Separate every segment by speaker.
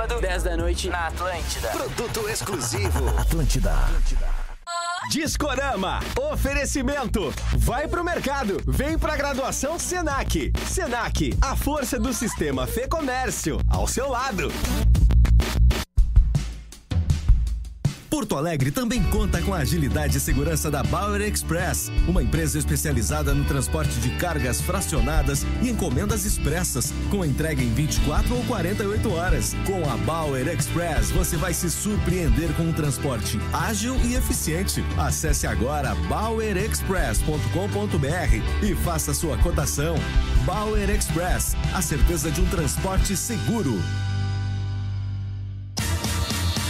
Speaker 1: sábado, 10 da noite, na Atlântida.
Speaker 2: Produto exclusivo.
Speaker 3: Atlântida.
Speaker 4: Discorama, oferecimento. Vai pro mercado, vem pra graduação Senac. Senac, a força do sistema Fê Comércio, ao seu lado.
Speaker 5: Porto Alegre também conta com a agilidade e segurança da Bauer Express, uma empresa especializada no transporte de cargas fracionadas e encomendas expressas, com entrega em 24 ou 48 horas. Com a Bauer Express, você vai se surpreender com um transporte ágil e eficiente. Acesse agora bauerexpress.com.br e faça sua cotação. Bauer Express, a certeza de um transporte seguro.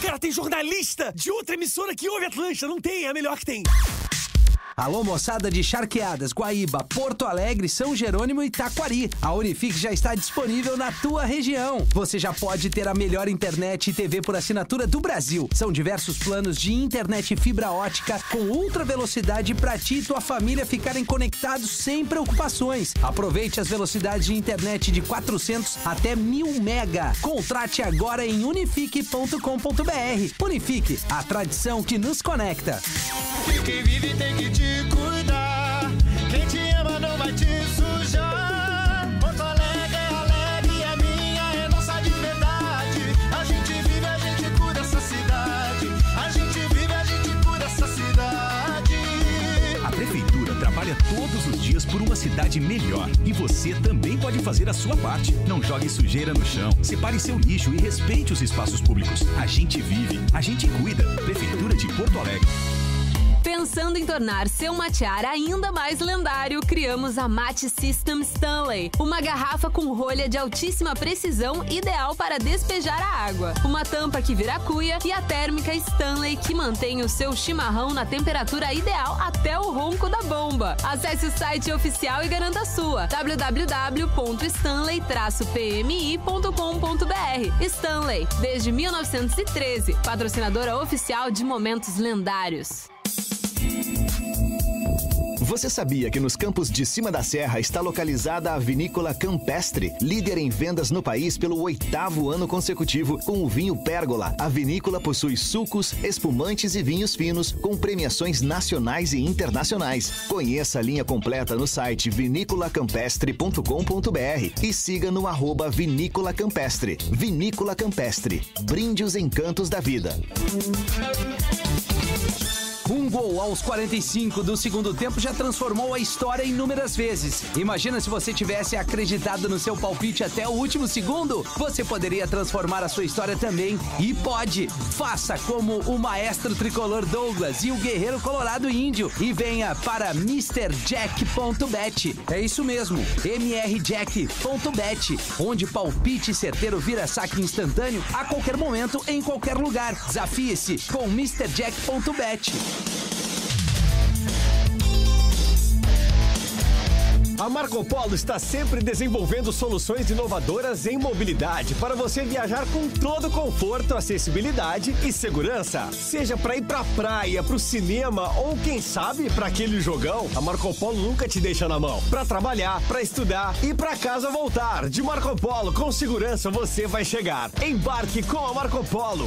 Speaker 6: Cara, tem jornalista de outra emissora que ouve Atlântida. Não tem, é a melhor que tem.
Speaker 7: Alô, moçada de Charqueadas, Guaíba, Porto Alegre, São Jerônimo e Taquari. A Unifique já está disponível na tua região. Você já pode ter a melhor internet e TV por assinatura do Brasil. São diversos planos de internet fibra ótica com ultra velocidade para ti e tua família ficarem conectados sem preocupações. Aproveite as velocidades de internet de 400 até 1000 mega. Contrate agora em unifique.com.br. Unifique, a tradição que nos conecta.
Speaker 8: Quem vive tem que te cuidar. Quem te ama não vai te sujar. Porto Alegre é alegre, é minha, é nossa. A gente vive, a gente essa cidade. A gente vive, a gente essa cidade.
Speaker 9: A prefeitura trabalha todos os dias por uma cidade melhor. E você também pode fazer a sua parte. Não jogue sujeira no chão, separe seu lixo e respeite os espaços públicos. A gente vive, a gente cuida. Prefeitura de Porto Alegre.
Speaker 10: Pensando em tornar seu matear ainda mais lendário, criamos a Mate System Stanley, uma garrafa com rolha de altíssima precisão ideal para despejar a água, uma tampa que vira cuia e a térmica Stanley que mantém o seu chimarrão na temperatura ideal até o ronco da bomba. Acesse o site oficial e garanta a sua www.stanley-pmi.com.br Stanley, desde 1913, patrocinadora oficial de momentos lendários.
Speaker 2: Você sabia que nos campos de cima da serra está localizada a Vinícola Campestre, líder em vendas no país pelo oitavo ano consecutivo com o vinho Pérgola? A vinícola possui sucos, espumantes e vinhos finos com premiações nacionais e internacionais. Conheça a linha completa no site vinícolacampestre.com.br e siga no arroba Vinícola Campestre. Vinícola Campestre. Brinde os encantos da vida.
Speaker 7: Um gol aos 45 do segundo tempo já transformou a história inúmeras vezes. Imagina se você tivesse acreditado no seu palpite até o último segundo. Você poderia transformar a sua história também. E pode! Faça como o maestro tricolor Douglas e o guerreiro colorado índio. E venha para MrJack.bet. É isso mesmo, mrjack.bet, onde palpite certeiro vira saque instantâneo a qualquer momento, em qualquer lugar. Desafie-se com MrJack.bet.
Speaker 4: A Marco Polo está sempre desenvolvendo soluções inovadoras em mobilidade para você viajar com todo conforto, acessibilidade e segurança. Seja para ir para praia, para o cinema ou quem sabe para aquele jogão, a Marco Polo nunca te deixa na mão. Para trabalhar, para estudar e para casa voltar. De Marco Polo, com segurança você vai chegar. Embarque com a Marco Polo.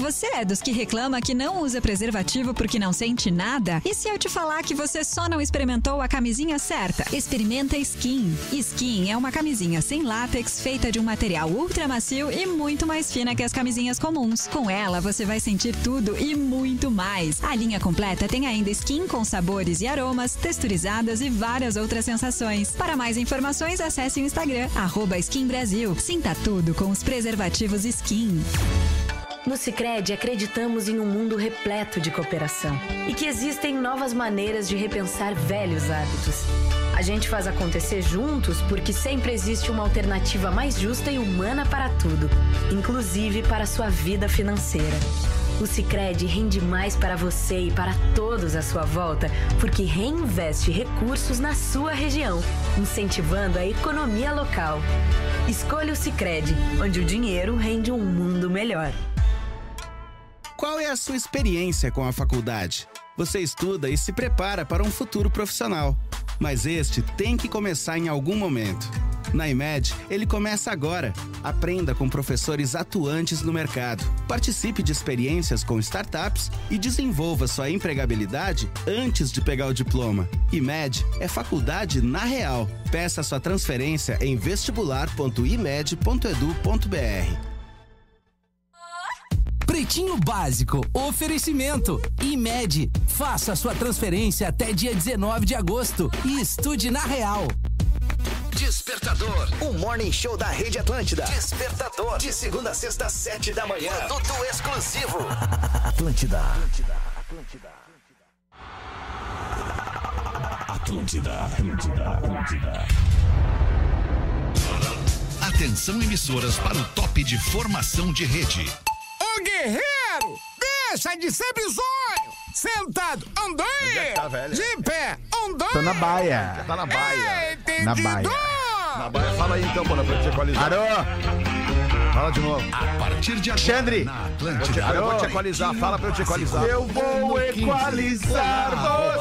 Speaker 3: Você é dos que reclama que não usa preservativo porque não sente nada? E se eu te falar que você só não experimentou a camisinha certa? Experimenta Skin. Skin é uma camisinha sem látex feita de um material ultra macio e muito mais fina que as camisinhas comuns. Com ela, você vai sentir tudo e muito mais. A linha completa tem ainda skin com sabores e aromas, texturizadas e várias outras sensações. Para mais informações, acesse o Instagram, arroba Skin Brasil. Sinta tudo com os preservativos Skin.
Speaker 11: No Cicred, acreditamos em um mundo repleto de cooperação e que existem novas maneiras de repensar velhos hábitos. A gente faz acontecer juntos porque sempre existe uma alternativa mais justa e humana para tudo, inclusive para a sua vida financeira. O Cicred rende mais para você e para todos à sua volta, porque reinveste recursos na sua região, incentivando a economia local. Escolha o Cicred, onde o dinheiro rende um mundo melhor.
Speaker 12: Qual é a sua experiência com a faculdade? Você estuda e se prepara para um futuro profissional, mas este tem que começar em algum momento. Na IMED, ele começa agora. Aprenda com professores atuantes no mercado. Participe de experiências com startups e desenvolva sua empregabilidade antes de pegar o diploma. IMED é faculdade na real. Peça sua transferência em vestibular.imed.edu.br.
Speaker 13: Pretinho Básico, oferecimento. IMED, faça sua transferência até dia 19 de agosto e estude na Real.
Speaker 2: Despertador, o morning show da Rede Atlântida. Despertador, de segunda a sexta, sete da manhã. Produto exclusivo. Atlântida.
Speaker 9: Atlântida, Atlântida, Atlântida. Atenção emissoras para o top de formação de rede.
Speaker 8: Ô guerreiro, deixa de ser bizonho! Sentado, andei!
Speaker 14: É tá?
Speaker 8: De pé, andei!
Speaker 14: Tô na baia. Tá na baia.
Speaker 8: Entendido!
Speaker 14: Na baia. Na baia. Fala aí então, Bona, pra te equalizar.
Speaker 8: Alô?
Speaker 14: Fala de novo.
Speaker 9: A partir de agora,
Speaker 14: Alexandre.
Speaker 9: na
Speaker 14: Eu,
Speaker 9: Atlântida.
Speaker 14: te, eu vou te equalizar. Fala pra eu te equalizar.
Speaker 8: Eu vou equalizar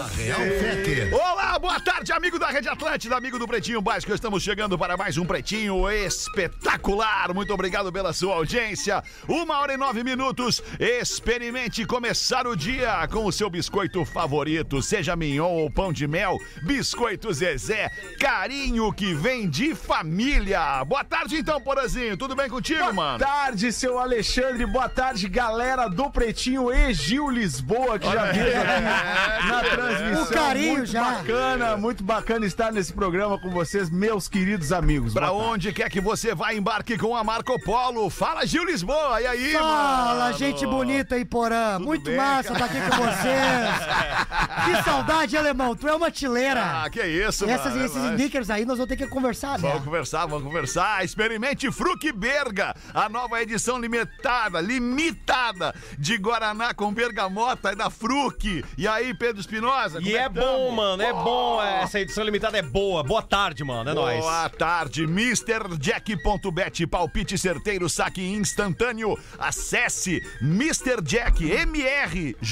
Speaker 9: você.
Speaker 14: Olá, boa tarde, amigo da Rede Atlântida, amigo do Pretinho Básico. Estamos chegando para mais um Pretinho espetacular. Muito obrigado pela sua audiência. Uma hora e nove minutos. Experimente começar o dia com o seu biscoito favorito, seja mignon ou pão de mel. Biscoito Zezé, carinho que vem de família. Boa tarde então, Porazinho. Tudo bem contigo,
Speaker 15: Boa
Speaker 14: mano?
Speaker 15: tarde, seu Alexandre. Boa tarde, galera do Pretinho e Gil Lisboa, que já
Speaker 14: Olha
Speaker 15: veio
Speaker 14: aí.
Speaker 15: aqui na transmissão.
Speaker 16: O carinho
Speaker 15: muito
Speaker 16: já.
Speaker 15: bacana, muito bacana estar nesse programa com vocês, meus queridos amigos.
Speaker 14: Pra onde quer que você vá, embarque com a Marco Polo. Fala, Gil Lisboa. E aí,
Speaker 16: Fala,
Speaker 14: mano?
Speaker 16: gente bonita aí, Porã. Muito
Speaker 14: bem,
Speaker 16: massa estar aqui com vocês. que saudade, alemão. Tu é uma tileira.
Speaker 14: Ah, que isso,
Speaker 16: Essas,
Speaker 14: mano.
Speaker 16: esses
Speaker 14: É nóis.
Speaker 16: sneakers aí nós vamos ter que conversar, né?
Speaker 14: Vamos conversar, vamos conversar. Experimente Fruc Berga, a nova edição limitada, limitada de Guaraná com bergamota e da Fruc. E aí, Pedro Espinosa?
Speaker 17: E é
Speaker 14: que
Speaker 17: bom, mano, é bom. Essa edição limitada é boa. Boa tarde, mano. É nóis.
Speaker 14: Boa tarde, MrJack.bet, palpite certeiro, saque instantâneo. Acesse Mr. Jack, M-R-J-A-C-K,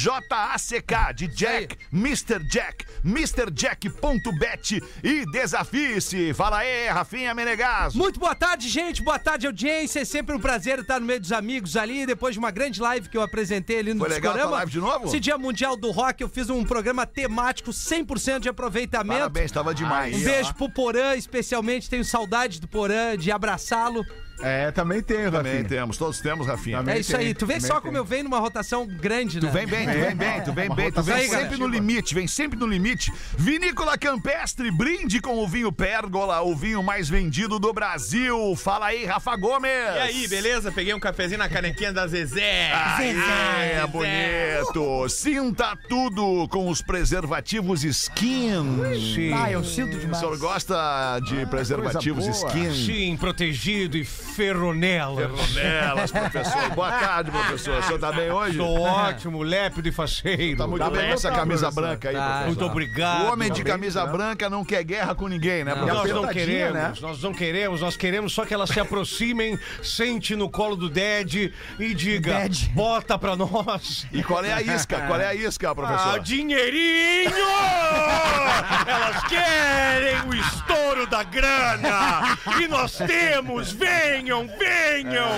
Speaker 14: de Jack, Mr. Jack, MrJack.bet e desafie-se. Fala aí, Rafinha Menegas.
Speaker 13: Muito boa tarde, gente. Boa tarde, audiência. É sempre um prazer estar no meio dos amigos ali. Depois de uma grande live que eu apresentei ali no
Speaker 14: Foi legal
Speaker 13: Discorama.
Speaker 14: live de novo?
Speaker 13: Esse dia mundial do rock, eu fiz um programa temático 100% de aproveitamento.
Speaker 14: Parabéns, tava demais.
Speaker 13: Um beijo pro Porã, especialmente. Tenho saudade do Porã, de abraçá-lo.
Speaker 15: É, também
Speaker 14: Também
Speaker 15: Rafinha.
Speaker 14: temos, todos temos, Rafinha.
Speaker 15: Também
Speaker 13: É isso aí. Tu vê
Speaker 15: também
Speaker 13: só
Speaker 15: tem.
Speaker 13: como eu venho numa rotação grande, né?
Speaker 14: Tu vem bem, tu vem bem, tu vem
Speaker 15: Uma
Speaker 14: bem, tu vem sempre no limite, vem sempre no limite. Vinícola Campestre, brinde com o vinho Pérgola, o vinho mais vendido do Brasil. Fala aí, Rafa Gomes.
Speaker 18: E aí, beleza? Peguei um cafezinho na canequinha da Zezé.
Speaker 14: Ai,
Speaker 18: Zezé,
Speaker 14: é bonito. Sinta tudo com os preservativos Skin.
Speaker 16: Ah, eu sinto
Speaker 14: O
Speaker 16: demais.
Speaker 14: senhor gosta de preservativos
Speaker 15: coisa boa.
Speaker 14: Skin?
Speaker 17: Sim, protegido e ferronela.
Speaker 14: Ferronelas, professor. Boa tarde, professor. O senhor tá bem hoje?
Speaker 17: Estou ótimo, lépido e faceiro.
Speaker 14: Tá muito
Speaker 15: Tá
Speaker 14: bem com essa camisa
Speaker 15: professor.
Speaker 14: branca aí,
Speaker 13: Tá.
Speaker 14: professor.
Speaker 17: Muito obrigado.
Speaker 14: O homem de
Speaker 15: bem,
Speaker 14: camisa
Speaker 15: né?
Speaker 14: branca não quer guerra com ninguém, né,
Speaker 17: Nós
Speaker 14: professor?
Speaker 17: não
Speaker 15: apertadinha,
Speaker 17: queremos,
Speaker 15: né?
Speaker 17: nós não queremos, nós queremos só que elas se aproximem, sente no colo do Ded e diga,
Speaker 16: Ded.
Speaker 17: bota pra nós.
Speaker 14: E qual é a isca? Qual é a isca,
Speaker 17: Ah,
Speaker 14: professor?
Speaker 17: dinheirinho! Elas querem o estouro da grana! E nós temos! Venham, venham!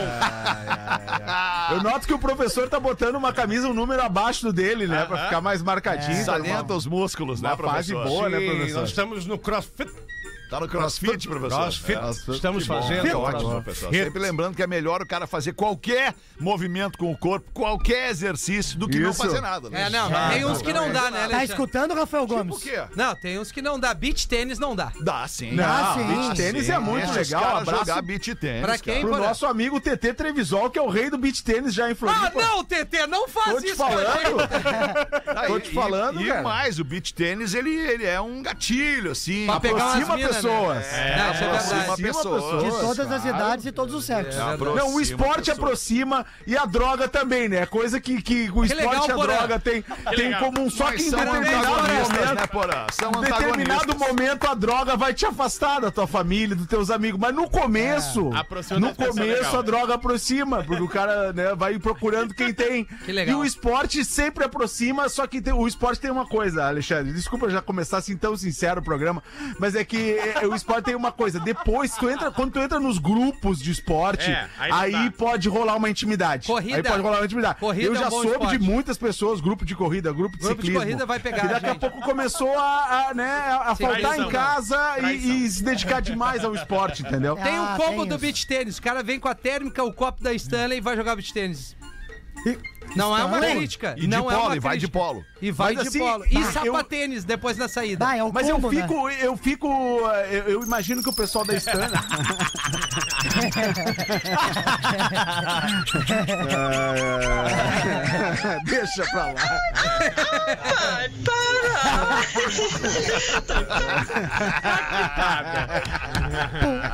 Speaker 15: Eu noto que o professor tá botando uma camisa um número abaixo do dele, né? Pra ficar mais marcadinho. tá
Speaker 14: Salienta
Speaker 15: uma-
Speaker 14: os músculos, né,
Speaker 15: Uma fase
Speaker 14: professor?
Speaker 15: boa, né,
Speaker 18: Sim,
Speaker 15: professor?
Speaker 18: nós estamos no CrossFit.
Speaker 14: Tá no crossfit, professor?
Speaker 18: Crossfit.
Speaker 14: É.
Speaker 18: Estamos
Speaker 14: bom,
Speaker 18: fazendo
Speaker 14: que ótimo,
Speaker 18: crossfit.
Speaker 14: professor. Sempre lembrando que é melhor o cara fazer qualquer movimento com o corpo, qualquer exercício, do que não
Speaker 15: Isso.
Speaker 14: fazer nada. né?
Speaker 13: É, não, tem uns que não dá, né,
Speaker 19: Tá
Speaker 13: Alexandre?
Speaker 19: escutando, Rafael Gomes?
Speaker 14: Por quê?
Speaker 13: Não, tem uns que não dá. Beach tênis não dá.
Speaker 14: Dá sim.
Speaker 15: Não,
Speaker 19: Ah, sim.
Speaker 15: beach tênis é muito legal. Abraço
Speaker 14: jogar beach tênis.
Speaker 13: Pra quem?
Speaker 15: pro nosso amigo TT Trevisol, que é o rei do beach tênis já em
Speaker 13: Ah,
Speaker 15: Floripa.
Speaker 13: não, TT, não faz
Speaker 15: Tô
Speaker 13: isso
Speaker 15: falando.
Speaker 14: Ah,
Speaker 15: Tô te falando,
Speaker 14: e. E mais, o beach tênis, ele, é um gatilho, assim.
Speaker 13: Pra pegar umas
Speaker 15: pessoas.
Speaker 13: Né? É, não, isso é
Speaker 14: aproxima
Speaker 13: verdade.
Speaker 14: pessoas.
Speaker 19: De todas as
Speaker 15: claro.
Speaker 19: idades e todos os sexos.
Speaker 14: É,
Speaker 15: Não, o esporte
Speaker 14: pessoas.
Speaker 15: aproxima e a droga também, né? Coisa que, que o
Speaker 13: Que
Speaker 15: esporte
Speaker 13: legal,
Speaker 15: e a droga tem, tem
Speaker 18: legal.
Speaker 15: comum. Só que em determinado
Speaker 14: antagonistas,
Speaker 15: momento.
Speaker 14: né, Porã? São
Speaker 15: Em determinado momento a droga vai te afastar da tua família, dos teus amigos. Mas no começo,
Speaker 18: Aproxima
Speaker 15: no começo
Speaker 18: legal.
Speaker 15: a droga aproxima, porque o cara né, vai procurando quem tem.
Speaker 13: Que legal.
Speaker 15: E o esporte sempre aproxima, só que tem- o esporte tem uma coisa, Alexandre. Desculpa eu já começar assim tão sincero o programa, mas é que é, o esporte tem uma coisa. Depois, tu entra, quando tu entra nos grupos de esporte,
Speaker 18: É, aí
Speaker 15: aí,
Speaker 18: não dá.
Speaker 15: pode rolar uma intimidade.
Speaker 13: Corrida.
Speaker 15: Aí pode rolar uma intimidade.
Speaker 13: Corrida
Speaker 15: eu
Speaker 13: é um
Speaker 15: já
Speaker 13: bom
Speaker 15: soube
Speaker 13: esporte.
Speaker 15: de muitas pessoas, grupo de corrida, grupo de
Speaker 13: Grupo de
Speaker 15: ciclismo.
Speaker 13: corrida vai pegar
Speaker 15: Que daqui
Speaker 13: a
Speaker 15: a
Speaker 13: gente.
Speaker 15: pouco começou a, a, né, a
Speaker 13: Sim.
Speaker 15: faltar
Speaker 18: Traição.
Speaker 15: em casa e,
Speaker 18: Traição.
Speaker 15: e se dedicar demais ao esporte, entendeu?
Speaker 13: Tem um
Speaker 19: Ah,
Speaker 13: combo
Speaker 19: tem
Speaker 13: do
Speaker 19: isso.
Speaker 13: beach tênis. O cara vem com a térmica, o copo da Stanley e vai jogar beach tênis. Não é uma crítica.
Speaker 14: E de
Speaker 13: não é
Speaker 14: polo,
Speaker 13: uma
Speaker 14: e vai de polo.
Speaker 13: E vai
Speaker 15: Mas
Speaker 13: de
Speaker 15: assim,
Speaker 13: polo. E
Speaker 15: bah, eu-
Speaker 13: sapatênis depois na saída.
Speaker 19: Bah, é o
Speaker 15: Mas eu
Speaker 19: combo, né?
Speaker 15: fico, eu fico, eu, eu imagino que o pessoal da Stana. Deixa pra lá.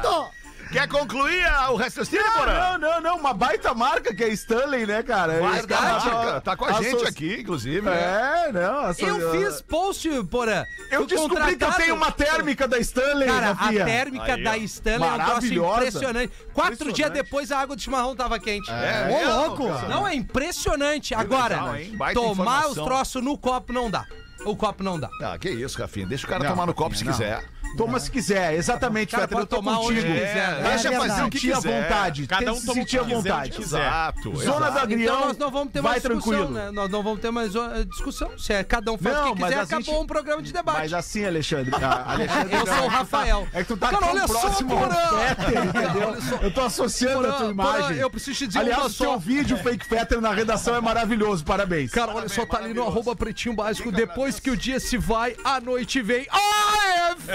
Speaker 19: Ponto.
Speaker 14: Quer concluir ah, o raciocínio, Porã?
Speaker 15: Não, não, não, uma baita marca que é Stanley, né, cara?
Speaker 14: Baita
Speaker 15: Esse-
Speaker 14: marca. Tá com a gente
Speaker 15: associ-
Speaker 14: aqui, inclusive. né?
Speaker 15: É, não. asso-
Speaker 13: Eu fiz post, porra.
Speaker 15: Eu descobri que eu
Speaker 13: contratado.
Speaker 15: tenho uma térmica da Stanley,
Speaker 13: Cara, a térmica
Speaker 14: Aí,
Speaker 13: da. Stanley é um troço
Speaker 15: Maravilhosa.
Speaker 13: impressionante. Quatro
Speaker 15: Impressionante.
Speaker 13: dias depois a água do chimarrão tava quente.
Speaker 14: É,
Speaker 19: Ô,
Speaker 14: mesmo,
Speaker 19: louco.
Speaker 14: cara?
Speaker 13: Não, é impressionante. Agora,
Speaker 14: legal,
Speaker 13: tomar
Speaker 14: informação.
Speaker 13: os troços no copo não dá. O copo não dá.
Speaker 14: Ah, que isso, Rafinha. Deixa o cara
Speaker 15: Não,
Speaker 14: tomar no copo se
Speaker 15: Rafinha, não.
Speaker 14: quiser.
Speaker 15: Toma se quiser, exatamente,
Speaker 13: Cara,
Speaker 15: Fetter, eu tô
Speaker 13: tomar onde
Speaker 15: contigo.
Speaker 13: quiser.
Speaker 14: Deixa
Speaker 19: É
Speaker 14: fazer o que
Speaker 15: à
Speaker 14: quiser.
Speaker 15: vontade,
Speaker 18: Cada
Speaker 15: tem
Speaker 18: um
Speaker 15: que se
Speaker 18: toma o
Speaker 15: sentir à
Speaker 18: quiser,
Speaker 15: vontade.
Speaker 14: Exato.
Speaker 15: Zona do Agrião,
Speaker 13: Então nós não vamos ter
Speaker 15: vai
Speaker 13: discussão,
Speaker 15: tranquilo.
Speaker 13: né? Nós não vamos ter mais uma discussão. Se é, cada um faz
Speaker 15: Não,
Speaker 13: o que quiser,
Speaker 15: a gente-
Speaker 13: acabou um programa de debate.
Speaker 15: Mas assim, Alexandre. ah, Alexandre
Speaker 13: Eu sou o
Speaker 15: é que tu tá-
Speaker 13: Rafael.
Speaker 15: É que tu tá
Speaker 13: Cara, olha só.
Speaker 15: Fetter, entendeu? Eu tô associando a tua imagem.
Speaker 13: eu preciso te dizer
Speaker 15: Aliás, o teu
Speaker 13: só.
Speaker 15: vídeo Fake Fetter na redação é maravilhoso, parabéns.
Speaker 13: Cara, olha só, tá ali no arroba pretinho básico. Depois que o dia se vai, a noite vem. AF!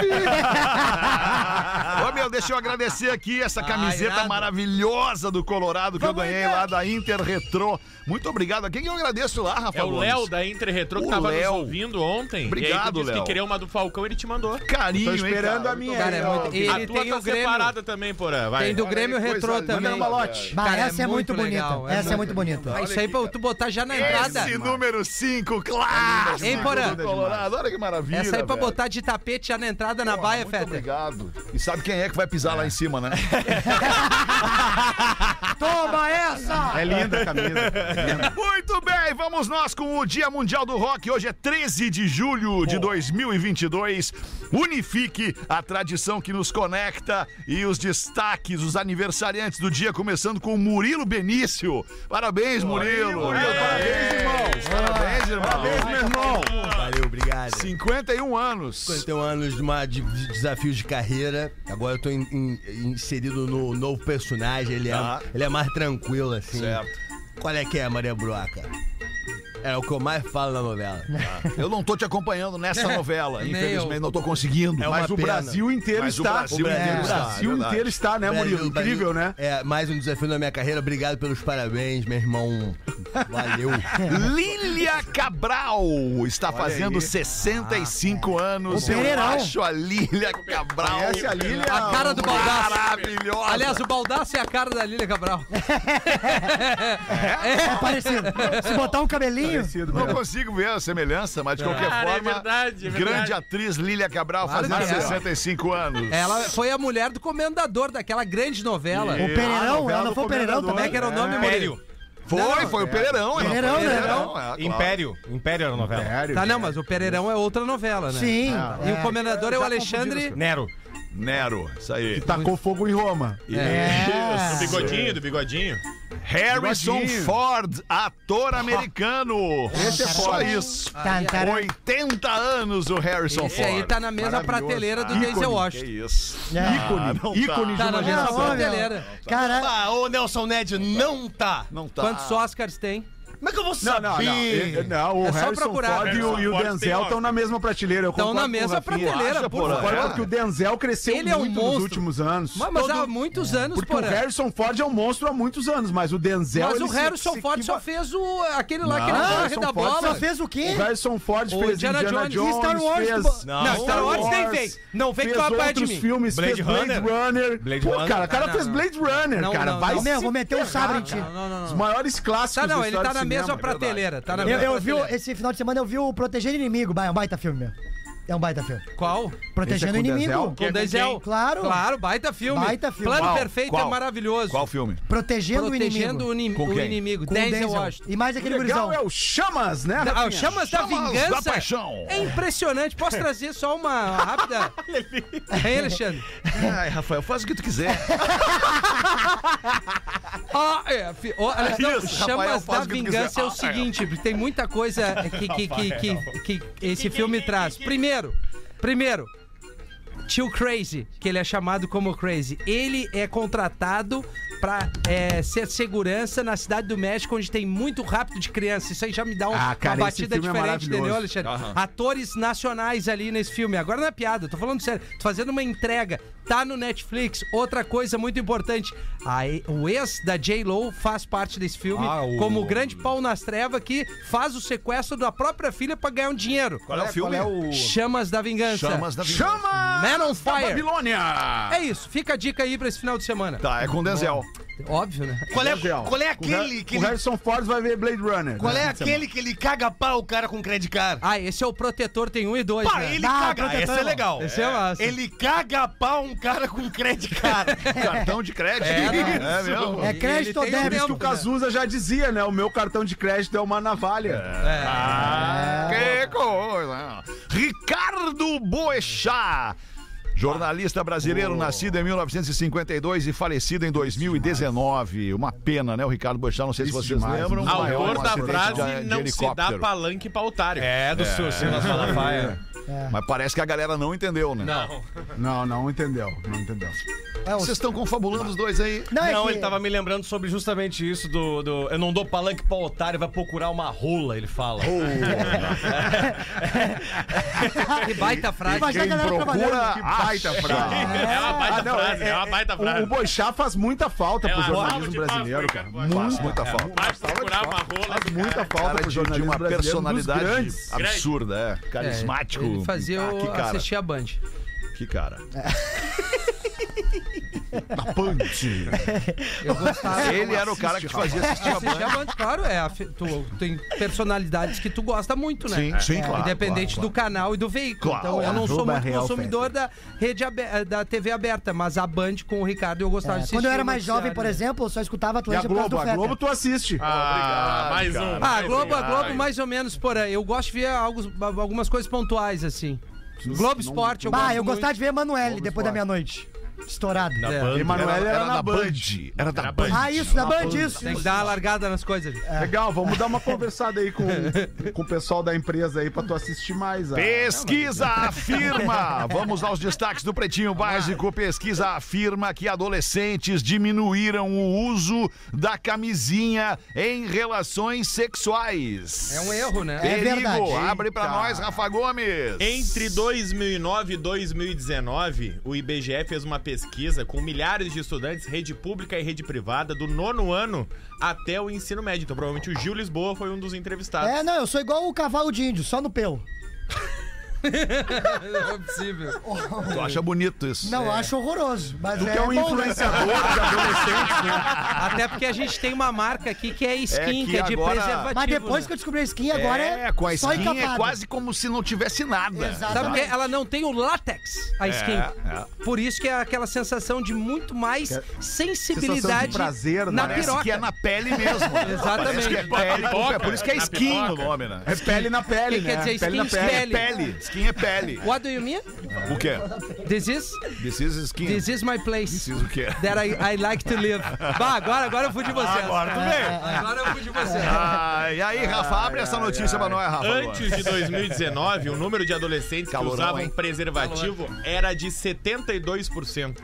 Speaker 14: Ô, meu, deixa eu agradecer aqui essa camiseta maravilhosa do Colorado que eu
Speaker 13: Vamos,
Speaker 14: ganhei
Speaker 13: Inter.
Speaker 14: lá da Inter Retrô. Muito obrigado. A quem eu agradeço lá, Rafa
Speaker 18: É o? Léo da Inter Retro que
Speaker 14: O
Speaker 18: tava
Speaker 14: Léo.
Speaker 18: nos ouvindo ontem.
Speaker 14: Obrigado, Léo.
Speaker 18: que queria uma do Falcão, ele te mandou.
Speaker 14: Carinho,
Speaker 15: Tô
Speaker 14: hein,
Speaker 15: esperando
Speaker 14: cara?
Speaker 15: a minha.
Speaker 13: Cara, é muito- ele
Speaker 18: a tua
Speaker 13: tem
Speaker 18: tá
Speaker 13: o Grêmio.
Speaker 18: separada também, porra. Vai.
Speaker 13: Tem do
Speaker 14: Olha
Speaker 13: Grêmio
Speaker 14: aí,
Speaker 13: Retrô
Speaker 14: coisa
Speaker 13: também.
Speaker 15: malote.
Speaker 19: Bah,
Speaker 13: Cara,
Speaker 19: essa é muito
Speaker 13: legal,
Speaker 19: bonita. Essa é muito bonita.
Speaker 13: Ah, Isso aí pra tu botar já na entrada.
Speaker 14: Esse número 5, clássico
Speaker 13: Hein, Porã?
Speaker 14: do Colorado. Olha que maravilha,
Speaker 13: Essa aí pra botar de tapete já na entrada na baia,
Speaker 14: Muito obrigado. E sabe quem é que vai pisar lá em cima, né?
Speaker 19: Toma essa!
Speaker 15: É linda a camisa.
Speaker 14: Muito bem, vamos nós com o Dia Mundial do Rock. Hoje é 13 de julho de 2022. Unifique a tradição que nos conecta e os destaques, os aniversariantes do dia, começando com o Murilo Benício. Parabéns, Murilo.
Speaker 15: Murilo, parabéns, irmão.
Speaker 14: Parabéns, irmão.
Speaker 15: Parabéns, meu irmão.
Speaker 20: Valeu, obrigado.
Speaker 14: 51 anos.
Speaker 20: 51 anos de, uma, de de desafios de carreira. Agora eu tô in- in- inserido no novo personagem. Ele é,
Speaker 14: Tá.
Speaker 20: ele é mais tranquilo, assim.
Speaker 14: Certo.
Speaker 20: Qual é que é, Maria Broca? É o que eu mais falo na novela.
Speaker 14: Eu não tô te acompanhando nessa novela,
Speaker 13: Nem
Speaker 14: infelizmente,
Speaker 13: eu.
Speaker 14: não tô conseguindo.
Speaker 20: É
Speaker 15: Mas o
Speaker 20: pena.
Speaker 15: Brasil inteiro
Speaker 14: Mas o
Speaker 15: está.
Speaker 14: Brasil
Speaker 20: inteiro
Speaker 15: É,
Speaker 20: está,
Speaker 15: O Brasil
Speaker 14: é
Speaker 15: inteiro está, né, Murilo?
Speaker 20: Brasil,
Speaker 15: Incrível,
Speaker 20: Brasil.
Speaker 15: né?
Speaker 20: É, mais um desafio na minha carreira. Obrigado pelos parabéns, meu irmão. Valeu.
Speaker 14: Lília Cabral está fazendo
Speaker 15: aí.
Speaker 14: 65 anos.
Speaker 19: O
Speaker 14: Eu
Speaker 19: Pereirão.
Speaker 14: acho a Lília Cabral.
Speaker 15: Conhece a Lília?
Speaker 13: A cara do Baldaço.
Speaker 14: Maravilhosa.
Speaker 13: Aliás, o Baldaço é a cara da Lília Cabral.
Speaker 19: É parecido. Se botar um cabelinho.
Speaker 15: Parecido,
Speaker 14: Não
Speaker 15: né?
Speaker 14: consigo ver a semelhança, mas de qualquer
Speaker 18: Cara, é
Speaker 14: forma,
Speaker 18: verdade, é
Speaker 14: grande
Speaker 18: verdade.
Speaker 14: atriz Lília Cabral
Speaker 13: Claro
Speaker 14: fazendo
Speaker 13: é.
Speaker 14: 65 anos.
Speaker 13: Ela foi a mulher do comendador daquela grande novela.
Speaker 19: O Pereirão, ela não foi o Pereirão
Speaker 13: Como é que era o nome,
Speaker 18: Império.
Speaker 13: Murilo?
Speaker 14: Foi,
Speaker 13: Não,
Speaker 14: foi o Pereirão.
Speaker 19: Pereirão,
Speaker 14: foi o
Speaker 19: né?
Speaker 14: é, claro.
Speaker 18: Império. Império era a novela.
Speaker 15: Sério?
Speaker 13: Tá, não, mas o Pereirão é outra novela, né?
Speaker 19: Sim.
Speaker 13: E o
Speaker 19: é.
Speaker 13: comendador é o Alexandre.
Speaker 18: Nero.
Speaker 14: Nero, isso aí.
Speaker 15: Que tacou fogo em Roma.
Speaker 18: Do bigodinho, do bigodinho.
Speaker 14: Harrison. Ford, ator americano.
Speaker 15: Esse é
Speaker 14: Só isso.
Speaker 19: Tan, taran.
Speaker 14: 80 anos o Harrison
Speaker 13: Esse
Speaker 14: Ford.
Speaker 13: aí tá na mesma prateleira do
Speaker 15: Ícone.
Speaker 13: Denzel
Speaker 14: Que
Speaker 13: Washington.
Speaker 14: isso.
Speaker 19: É.
Speaker 15: Ícone,
Speaker 14: não
Speaker 15: ícone de
Speaker 13: Tá na
Speaker 15: uma
Speaker 13: mesma
Speaker 15: geração.
Speaker 19: Não,
Speaker 13: prateleira.
Speaker 19: Cara,
Speaker 20: Ah, ô Nelson Ned, não tá.
Speaker 14: Não tá.
Speaker 13: Quantos Oscars tem?
Speaker 20: Como é que eu vou
Speaker 15: Não,
Speaker 20: saber?
Speaker 15: não, não. Ele- não, o
Speaker 13: É só
Speaker 15: Harrison
Speaker 13: procurar.
Speaker 15: Ford e o, e o
Speaker 18: Ford
Speaker 15: Denzel estão na mesma prateleira.
Speaker 13: Estão na
Speaker 15: o
Speaker 13: mesma prateleira,
Speaker 14: acha, porra?
Speaker 15: Concordo porque o Denzel cresceu
Speaker 13: Ele é um
Speaker 15: muito nos
Speaker 13: monstro.
Speaker 15: últimos anos.
Speaker 13: Mas, mas
Speaker 15: Todo-
Speaker 13: há muitos anos,
Speaker 15: Porque
Speaker 13: porra.
Speaker 15: o Harrison Ford é um monstro há muitos anos, mas o Denzel...
Speaker 13: Mas
Speaker 15: ele
Speaker 13: o
Speaker 15: se-
Speaker 13: Harrison
Speaker 15: se
Speaker 13: Ford só
Speaker 15: equiva-
Speaker 13: fez o, aquele lá
Speaker 15: Não,
Speaker 13: que ele corre
Speaker 15: Harrison
Speaker 13: da
Speaker 15: Ford
Speaker 13: bola.
Speaker 19: só fez o quê?
Speaker 15: O Harrison Ford
Speaker 13: O
Speaker 15: fez
Speaker 13: Indiana
Speaker 15: Indiana,
Speaker 13: Jones Star Wars,
Speaker 15: fez...
Speaker 13: Não, Star Wars nem fez. Não vem
Speaker 15: fez
Speaker 13: com a parte de
Speaker 15: outros
Speaker 13: mim.
Speaker 15: filmes,
Speaker 18: Blade
Speaker 15: fez Blade
Speaker 18: Runner.
Speaker 15: Pô, cara, o cara
Speaker 13: Não,
Speaker 15: fez
Speaker 13: não.
Speaker 15: Blade Runner,
Speaker 13: Não,
Speaker 15: cara.
Speaker 13: não,
Speaker 15: vai
Speaker 13: não.
Speaker 15: Se
Speaker 19: vou meter um
Speaker 15: ferrar,
Speaker 19: sabre em ti.
Speaker 13: Não, não,
Speaker 15: Os
Speaker 13: não.
Speaker 15: maiores clássicos
Speaker 13: não,
Speaker 15: da história
Speaker 13: mesma
Speaker 15: cinema.
Speaker 13: prateleira. Tá na
Speaker 19: eu,
Speaker 13: mesma
Speaker 19: eu vi, o-
Speaker 13: prateleira.
Speaker 19: esse final de semana eu vi o Protegendo Inimigo. É um baita filme, meu. É um baita filme.
Speaker 13: Qual?
Speaker 19: Protegendo
Speaker 15: é com
Speaker 19: Inimigo.
Speaker 13: Com
Speaker 18: é
Speaker 13: o Denzel.
Speaker 19: Claro.
Speaker 13: Claro, baita filme.
Speaker 19: Baita filme.
Speaker 13: Plano
Speaker 14: Qual?
Speaker 13: Perfeito
Speaker 14: Qual?
Speaker 13: é maravilhoso.
Speaker 14: Qual filme?
Speaker 19: Protegendo,
Speaker 13: Protegendo
Speaker 19: o
Speaker 13: o,
Speaker 19: inimigo.
Speaker 13: inim-
Speaker 14: Com
Speaker 13: o
Speaker 14: quem?
Speaker 13: inimigo.
Speaker 19: Com o
Speaker 13: Denzel
Speaker 19: Denzel.
Speaker 13: Washington.
Speaker 19: E mais aquele gurizão.
Speaker 15: é o Chamas, né,
Speaker 13: Ah,
Speaker 15: Rafinha?
Speaker 13: Chamas da
Speaker 14: Chamas
Speaker 13: Vingança.
Speaker 14: da Paixão.
Speaker 13: É impressionante. Posso trazer só uma rápida. Hein, Alexandre?
Speaker 14: Ai, Rafael, faz o que tu quiser.
Speaker 13: Ah, é. fi- olha, não,
Speaker 14: Isso,
Speaker 13: Chamas
Speaker 14: Rafael,
Speaker 13: da
Speaker 14: o
Speaker 13: Vingança é o seguinte: tem muita coisa que, que, que, que esse filme traz. Primeiro, primeiro. Tio Crazy, que ele é chamado como Crazy. Ele é contratado pra é, ser segurança na cidade do México, onde tem muito rápido de criança. Isso aí já me dá um-
Speaker 15: Ah, cara,
Speaker 13: uma batida
Speaker 15: é
Speaker 13: diferente, entendeu,
Speaker 15: maravilhoso.
Speaker 13: Alexandre? Atores nacionais ali nesse filme. Agora não é piada, eu tô falando sério. Tô fazendo uma entrega. Tá no Netflix. Outra coisa muito importante: a o ex da J-Lo faz parte desse filme
Speaker 20: Ah, o-
Speaker 13: como o grande pau nas trevas que faz o sequestro da própria filha pra ganhar um dinheiro.
Speaker 14: Qual é o filme?
Speaker 13: Chamas da Vingança.
Speaker 14: Chamas da Vingança.
Speaker 15: Chama!
Speaker 13: Man on
Speaker 15: da
Speaker 13: Fire.
Speaker 15: Babilônia!
Speaker 13: É isso, fica a dica aí pra esse final de semana.
Speaker 14: Tá, é com Denzel.
Speaker 13: Óbvio, né?
Speaker 20: Qual é,
Speaker 15: Denzel.
Speaker 20: qual é aquele que
Speaker 15: O
Speaker 20: ele,
Speaker 15: Harrison Ford vai ver Blade Runner.
Speaker 20: qual é
Speaker 15: né?
Speaker 20: aquele que ele caga pau o cara com credit card?
Speaker 13: Ah, esse é o protetor, tem um e dois,
Speaker 20: Pá,
Speaker 13: né?
Speaker 20: ele
Speaker 19: Ah,
Speaker 20: caga.
Speaker 19: protetor
Speaker 20: Esse
Speaker 19: é
Speaker 20: é legal.
Speaker 13: Esse é massa.
Speaker 20: Ele caga pau um cara com credit card.
Speaker 14: Cartão de crédito.
Speaker 13: É, não,
Speaker 14: é mesmo?
Speaker 19: É crédito ou débito?
Speaker 15: Isso que o Cazuza já dizia, né? O meu cartão de crédito é uma navalha.
Speaker 14: Ah, que coisa. Ricardo Boechat. Jornalista brasileiro, nascido em 1952 e falecido em 2019. Uma pena, né, o Ricardo Boechat? Não sei se
Speaker 15: Triste
Speaker 14: vocês
Speaker 15: demais,
Speaker 14: lembram. morreu
Speaker 18: Autor da frase
Speaker 14: de- de
Speaker 18: não se dá palanque pra otário.
Speaker 20: É, do seu Silas Malafaia.
Speaker 14: Mas parece que a galera não entendeu, né?
Speaker 18: Não.
Speaker 15: Não, não entendeu. Não entendeu.
Speaker 19: É,
Speaker 14: Vocês estão confabulando os dois aí.
Speaker 19: Não, é que-
Speaker 20: ele tava me lembrando sobre justamente isso do, do- Eu não dou palanque pra otário, vai procurar uma rola, ele fala.
Speaker 13: Que baita frase.
Speaker 19: Imagina a
Speaker 14: Quem
Speaker 19: galera
Speaker 14: procura,
Speaker 19: trabalhando.
Speaker 15: Que baita frase.
Speaker 18: É uma baita
Speaker 15: Ah, não,
Speaker 18: frase,
Speaker 15: é-
Speaker 18: é, uma baita frase.
Speaker 15: O, o Boixá faz muita falta
Speaker 18: É
Speaker 15: pro
Speaker 18: salva
Speaker 15: jornalismo
Speaker 18: de
Speaker 15: brasileiro, cara.
Speaker 14: Faz muita falta.
Speaker 18: Vai procurar uma rola.
Speaker 15: faz muita falta
Speaker 14: Cara
Speaker 15: pro
Speaker 14: de, de
Speaker 15: jornalismo
Speaker 14: uma
Speaker 15: brasileiro.
Speaker 14: personalidade
Speaker 15: grandes.
Speaker 14: absurda, é. Carismático.
Speaker 13: É, fazia
Speaker 14: Ah,
Speaker 13: eu
Speaker 14: que cara.
Speaker 13: assistir a Band.
Speaker 14: Que cara.
Speaker 15: Da Punch.
Speaker 13: Eu gostava.
Speaker 14: Ele era o cara que te fazia assistir a
Speaker 13: Assistir a. Band, claro, é. a fi- Tu, tem personalidades que tu gosta muito, né?
Speaker 14: Sim, sim, claro.
Speaker 13: Independente
Speaker 14: claro,
Speaker 13: do canal e do veículo.
Speaker 14: Claro.
Speaker 13: Então eu não sou
Speaker 15: Arroba
Speaker 13: muito
Speaker 15: Real
Speaker 13: consumidor da rede abe- da TV aberta, mas a Band com o Ricardo eu gostava
Speaker 19: É,
Speaker 13: de assistir.
Speaker 19: quando eu era
Speaker 13: o
Speaker 19: mais jovem,
Speaker 13: noticiário,
Speaker 19: por
Speaker 13: né?
Speaker 19: exemplo, eu só escutava
Speaker 15: E a
Speaker 19: Atlântica por causa do
Speaker 15: Globo? A
Speaker 19: Fetter.
Speaker 15: Globo tu assiste.
Speaker 18: Ah, mais um.
Speaker 13: Ah,
Speaker 18: mais
Speaker 13: Globo,
Speaker 18: um.
Speaker 13: a Globo mais ou menos por aí. Eu gosto de ver alguns, algumas coisas pontuais, assim. Globo Esporte, eu
Speaker 19: Bah,
Speaker 13: gosto
Speaker 19: eu
Speaker 13: muito.
Speaker 19: gostava de ver Emanuele depois da meia-noite. Estourado.
Speaker 13: É.
Speaker 15: Emanuele era, na Band.
Speaker 14: Era da Band.
Speaker 19: Ah, isso, da Band, isso.
Speaker 13: Tem que dar uma largada nas coisas.
Speaker 15: Legal, vamos dar uma conversada aí com, com o pessoal da empresa aí pra tu assistir mais. a-
Speaker 14: Pesquisa afirma. Vamos aos destaques do Pretinho Básico. Pesquisa afirma que adolescentes diminuíram o uso da camisinha em relações sexuais.
Speaker 13: É um erro, né?
Speaker 19: É
Speaker 14: Perigo.
Speaker 19: verdade.
Speaker 14: Abre pra nós, Rafa Gomes.
Speaker 18: Entre 2009 e 2019, o IBGE fez uma pesquisa com milhares de estudantes, rede pública e rede privada, do nono ano até o ensino médio. Então, provavelmente o Gil Lisboa foi um dos entrevistados.
Speaker 19: É, não, eu sou igual o cavalo de índio, só no pelo.
Speaker 13: Não é possível.
Speaker 14: Tu acha bonito isso?
Speaker 19: Não, eu acho horroroso. Mas
Speaker 15: Tu
Speaker 19: é
Speaker 15: que é um
Speaker 19: bom, né?
Speaker 15: influenciador de adolescentes, né?
Speaker 13: Até porque a gente tem uma marca aqui que é skin,
Speaker 14: É que
Speaker 13: que é de
Speaker 14: agora-
Speaker 13: preservativo.
Speaker 19: Mas depois
Speaker 13: né?
Speaker 19: que eu descobri a skin, agora é,
Speaker 14: É, com a
Speaker 19: só
Speaker 14: skin é
Speaker 19: encapado.
Speaker 14: quase como se não tivesse nada.
Speaker 19: Exato.
Speaker 13: Sabe porque ela não tem o látex, a skin.
Speaker 14: é.
Speaker 13: Por isso que é aquela sensação de muito mais sensibilidade
Speaker 15: sensação de prazer, né?
Speaker 13: na
Speaker 14: Parece
Speaker 13: piroca.
Speaker 14: que é na pele mesmo.
Speaker 13: Exatamente.
Speaker 14: Parece que é pele, é por isso que é
Speaker 18: na
Speaker 14: skin
Speaker 18: pipoca.
Speaker 14: o nome, né?
Speaker 15: É pele na
Speaker 13: O
Speaker 15: pele,
Speaker 13: que
Speaker 15: né?
Speaker 13: quer dizer
Speaker 15: pele na
Speaker 13: skin?
Speaker 15: pele.
Speaker 13: Pele.
Speaker 14: Skin é pele.
Speaker 13: What do you mean?
Speaker 14: O quê?
Speaker 13: This is?
Speaker 14: This is skin.
Speaker 13: This is my place.
Speaker 14: This is o quê?
Speaker 13: That I, I like to live. Bah, agora, agora eu fui de vocês.
Speaker 14: Agora tu veio.
Speaker 13: Agora eu fui de vocês.
Speaker 14: Ah, e aí, Rafa, abre essa notícia pra nós, Rafa.
Speaker 18: Antes de 2019, o número de adolescentes
Speaker 14: Calorão,
Speaker 18: que usavam
Speaker 14: hein?
Speaker 18: preservativo era de 72%.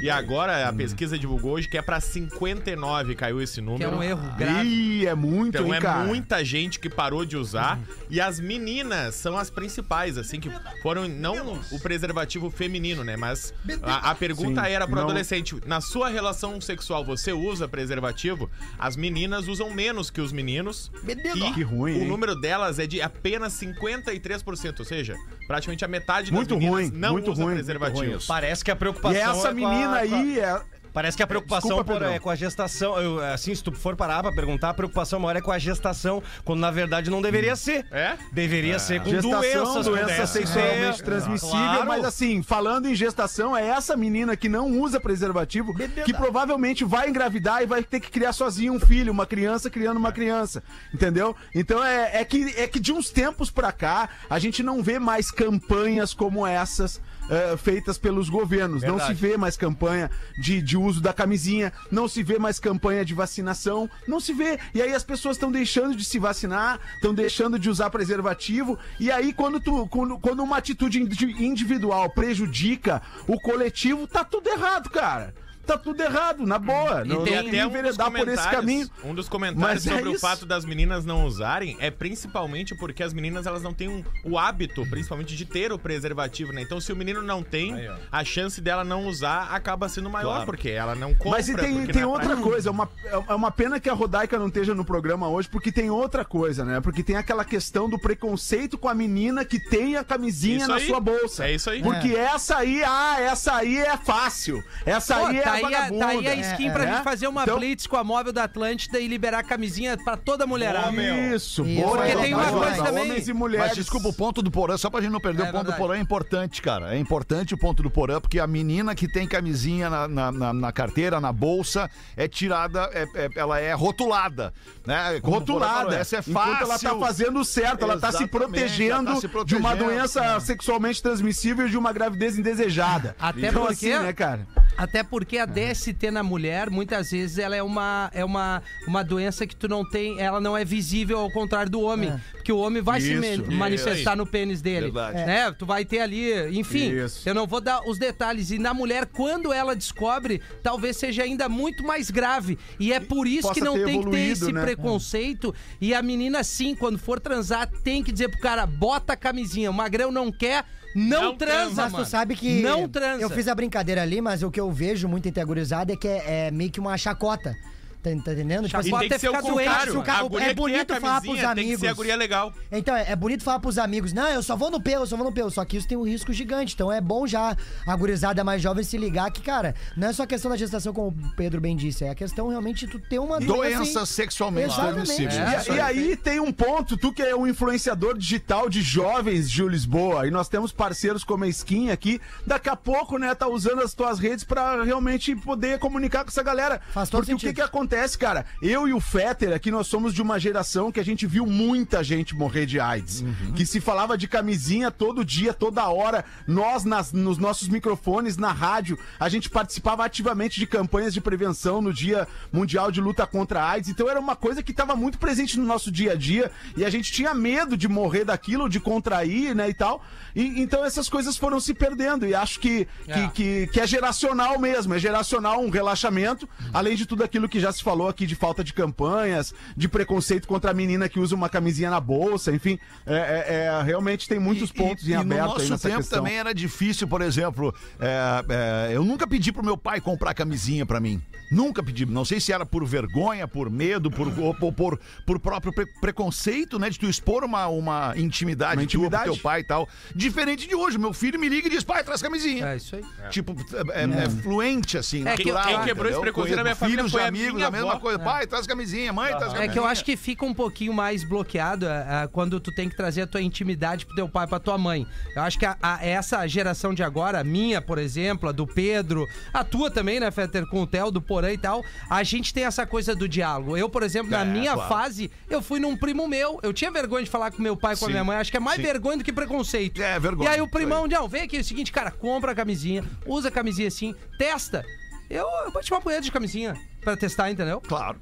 Speaker 18: E agora a pesquisa divulgou hoje que é pra 59 caiu esse número.
Speaker 13: Que é um erro grave.
Speaker 15: Ih, é muito,
Speaker 18: Então
Speaker 15: hein,
Speaker 18: é
Speaker 15: cara?
Speaker 18: muita gente que parou de usar e as meninas são as principais, assim, que foram não o preservativo feminino, né? Mas a, a pergunta
Speaker 15: Sim,
Speaker 18: era pro
Speaker 15: não-
Speaker 18: adolescente: na sua relação sexual você usa preservativo? As meninas usam menos que os meninos. E
Speaker 15: Que ruim,
Speaker 18: o
Speaker 15: hein?
Speaker 18: número delas é de apenas 53%, ou seja, praticamente a metade das
Speaker 15: Muito
Speaker 18: meninas
Speaker 15: ruim,
Speaker 18: não
Speaker 15: muito
Speaker 18: usa
Speaker 15: ruim,
Speaker 18: preservativos.
Speaker 17: Parece que a preocupação
Speaker 15: E essa
Speaker 17: é com a-
Speaker 15: menina
Speaker 17: com a-
Speaker 15: aí é.
Speaker 17: Parece que a preocupação
Speaker 15: Desculpa,
Speaker 17: por- é com a gestação. eu, assim, se tu for parar pra perguntar, a preocupação maior é com a gestação, quando na verdade não deveria ser.
Speaker 18: É?
Speaker 17: Deveria ser com
Speaker 15: Gestação,
Speaker 17: doenças,
Speaker 15: doença
Speaker 17: pudesse
Speaker 15: sexualmente
Speaker 17: ser.
Speaker 15: transmissível,
Speaker 17: Claro.
Speaker 15: mas assim, falando em gestação, é essa menina que não usa preservativo que provavelmente vai engravidar e vai ter que criar sozinha um filho, uma criança criando uma criança, entendeu? Então é, é que, é que de uns tempos pra cá, a gente não vê mais campanhas como essas eh, feitas pelos governos. Não se
Speaker 17: Verdade.
Speaker 15: vê mais campanha de, de uso da camisinha, não se vê mais campanha de vacinação, não se vê. E aí as pessoas estão deixando de se vacinar, estão deixando de usar preservativo. E aí, quando, tu, quando, quando uma atitude indi- individual prejudica o coletivo, tá tudo errado, cara. Tá tudo errado, na boa.
Speaker 18: E
Speaker 15: não
Speaker 18: tem
Speaker 15: não
Speaker 18: até
Speaker 15: queria
Speaker 18: um dos
Speaker 15: enveredar por esse caminho.
Speaker 18: Um dos comentários
Speaker 15: é
Speaker 18: sobre o
Speaker 15: isso.
Speaker 18: fato das meninas não usarem é principalmente porque as meninas elas não têm um- o hábito, principalmente, de ter o preservativo, né? Então, se o menino não tem, a chance dela não usar acaba sendo maior,
Speaker 15: Claro.
Speaker 18: porque ela não compra.
Speaker 15: Mas e tem, tem
Speaker 18: é
Speaker 15: outra coisa, é uma, é uma pena que a Rodaica não esteja no programa hoje, porque tem outra coisa, né? Porque tem aquela questão do preconceito com a menina que tem a camisinha
Speaker 18: Isso
Speaker 15: na
Speaker 18: aí.
Speaker 15: sua bolsa.
Speaker 18: É isso aí.
Speaker 15: Porque
Speaker 18: É.
Speaker 15: essa aí, ah, essa aí é fácil. Essa
Speaker 13: Pô,
Speaker 15: aí é
Speaker 13: tá,
Speaker 15: a
Speaker 13: aí a,
Speaker 15: vagabunda.
Speaker 13: tá a skin pra
Speaker 15: É.
Speaker 13: gente fazer uma
Speaker 15: Então-
Speaker 13: blitz com a móvel da Atlântida e liberar a camisinha pra toda mulherada.
Speaker 15: Isso,
Speaker 13: Isso,
Speaker 15: boa.
Speaker 13: Porque tem uma coisa também.
Speaker 15: Homens e mulheres.
Speaker 14: Mas desculpa, o ponto do Porã, só pra gente não perder,
Speaker 13: É
Speaker 14: o ponto
Speaker 13: verdade.
Speaker 14: do Porã é importante, cara. É importante o ponto do Porã, porque a menina que tem camisinha na, na, na- na carteira, na bolsa, é tirada, é- é- ela é rotulada. Né? Como falou,
Speaker 15: Rotulada.
Speaker 14: Essa é
Speaker 15: Enquanto
Speaker 14: fácil.
Speaker 15: ela tá fazendo o certo, ela tá se protegendo,
Speaker 14: ela tá se
Speaker 15: de uma
Speaker 14: protegendo.
Speaker 15: doença sexualmente transmissível e de uma gravidez indesejada.
Speaker 13: Até
Speaker 15: então,
Speaker 13: porque,
Speaker 15: assim, né, cara?
Speaker 13: Até porque a DST na mulher, muitas vezes, ela é uma, é uma, uma doença que tu não tem, ela não é visível ao contrário do homem. Porque o homem vai se
Speaker 15: Isso, isso.
Speaker 13: manifestar no pênis dele.
Speaker 14: Verdade.
Speaker 13: Né? Tu vai ter ali, enfim,
Speaker 15: Isso.
Speaker 13: eu não vou dar os detalhes. E na mulher, quando ela descobre, talvez seja ainda muito mais grave. E é por isso
Speaker 15: Possa
Speaker 13: que não tem que ter esse
Speaker 15: né?
Speaker 13: preconceito. E a menina, sim, quando for transar, tem que dizer pro cara, bota a camisinha. O magrão não quer, não,
Speaker 18: Não
Speaker 13: transa,
Speaker 16: Mas
Speaker 13: mano.
Speaker 16: tu sabe que.
Speaker 13: Não transa.
Speaker 16: Eu fiz a brincadeira ali, mas o que eu vejo muito interiorizado é que é, é meio que uma chacota. Tá, tá entendendo? Tipo assim,
Speaker 18: tem que ser o
Speaker 16: ficar doente, se o cara- é bonito falar pros
Speaker 18: camisinha tem que
Speaker 16: amigos.
Speaker 18: ser a guria legal.
Speaker 16: Então, é, é bonito falar pros amigos, não, eu só vou no pelo, eu só vou no pelo. Só que isso tem um risco gigante. Então é bom já a gurizada mais jovem se ligar que, cara, não é só questão da gestação, como o Pedro bem disse, é a questão realmente de tu ter uma
Speaker 14: Doenças
Speaker 16: doença.
Speaker 14: sexualmente
Speaker 16: Exatamente.
Speaker 14: transmissíveis.
Speaker 15: E, e aí tem um ponto, tu que é um influenciador digital de jovens, Gil Lisboa, e nós temos parceiros como a Skin aqui, daqui a pouco, né, tá usando as tuas redes pra realmente poder comunicar com essa galera.
Speaker 16: Faz todo
Speaker 15: Porque o que
Speaker 16: sentido.
Speaker 15: que acontece, cara? Eu e o Fetter aqui, nós somos de uma geração que a gente viu muita gente morrer de AIDS, que se falava de camisinha todo dia, toda hora, nós nas- nos nossos microfones, na rádio, a gente participava ativamente de campanhas de prevenção no Dia Mundial de Luta contra a AIDS, então era uma coisa que estava muito presente no nosso dia a dia. E a gente tinha medo de morrer daquilo, de contrair, né, e tal. E, então essas coisas foram se perdendo. E acho que, que,
Speaker 13: É.
Speaker 15: que, que é geracional mesmo, é geracional um relaxamento, além de tudo aquilo que já se falou aqui de falta de campanhas, de preconceito contra a menina que usa uma camisinha na bolsa, enfim, é, é- é, realmente tem muitos pontos em
Speaker 14: e
Speaker 15: aberto
Speaker 14: no
Speaker 15: aí
Speaker 14: nosso
Speaker 15: nessa
Speaker 14: tempo
Speaker 15: questão.
Speaker 14: também era difícil, por exemplo, é, é, eu nunca pedi pro meu pai comprar camisinha pra mim. Nunca pedi. Não sei se era por vergonha, por medo, por, ou, ou por, por próprio pre- preconceito, né? De tu expor uma, uma intimidade,
Speaker 15: Uma intimidade.
Speaker 14: tua pro teu pai e tal. Diferente de hoje. Meu filho me liga e diz, pai, traz camisinha.
Speaker 13: É isso aí.
Speaker 14: Tipo, é, é fluente, assim,
Speaker 18: É, quem,
Speaker 14: natural.
Speaker 18: quem quebrou esse
Speaker 14: entendeu?
Speaker 18: preconceito na minha família
Speaker 14: filhos
Speaker 18: foi
Speaker 14: de
Speaker 18: a
Speaker 14: amigos,
Speaker 18: minha
Speaker 14: mesma coisa. Pai, traz camisinha, mãe, traz camisinha.
Speaker 13: É que eu acho que fica um pouquinho mais bloqueado é, é, quando tu tem que trazer a tua intimidade pro teu pai, pra tua mãe. Eu acho que a- a- essa geração de agora, a minha, por exemplo, a do Pedro, a tua também, né, Fetter, com o Theo, do Porã e tal, a gente tem essa coisa do diálogo. Eu, por exemplo, na
Speaker 14: É,
Speaker 13: minha
Speaker 14: claro.
Speaker 13: fase, eu fui num primo meu. Eu tinha vergonha de falar com meu pai com a
Speaker 14: Sim,
Speaker 13: minha mãe. Acho que é mais
Speaker 14: sim.
Speaker 13: vergonha do que preconceito.
Speaker 14: É, vergonha,
Speaker 13: E aí o
Speaker 14: isso
Speaker 13: primão, não, vem aqui, é o seguinte, cara, compra a camisinha, usa a camisinha assim, testa. Eu, bati uma punheta de camisinha pra testar, entendeu?
Speaker 14: Claro.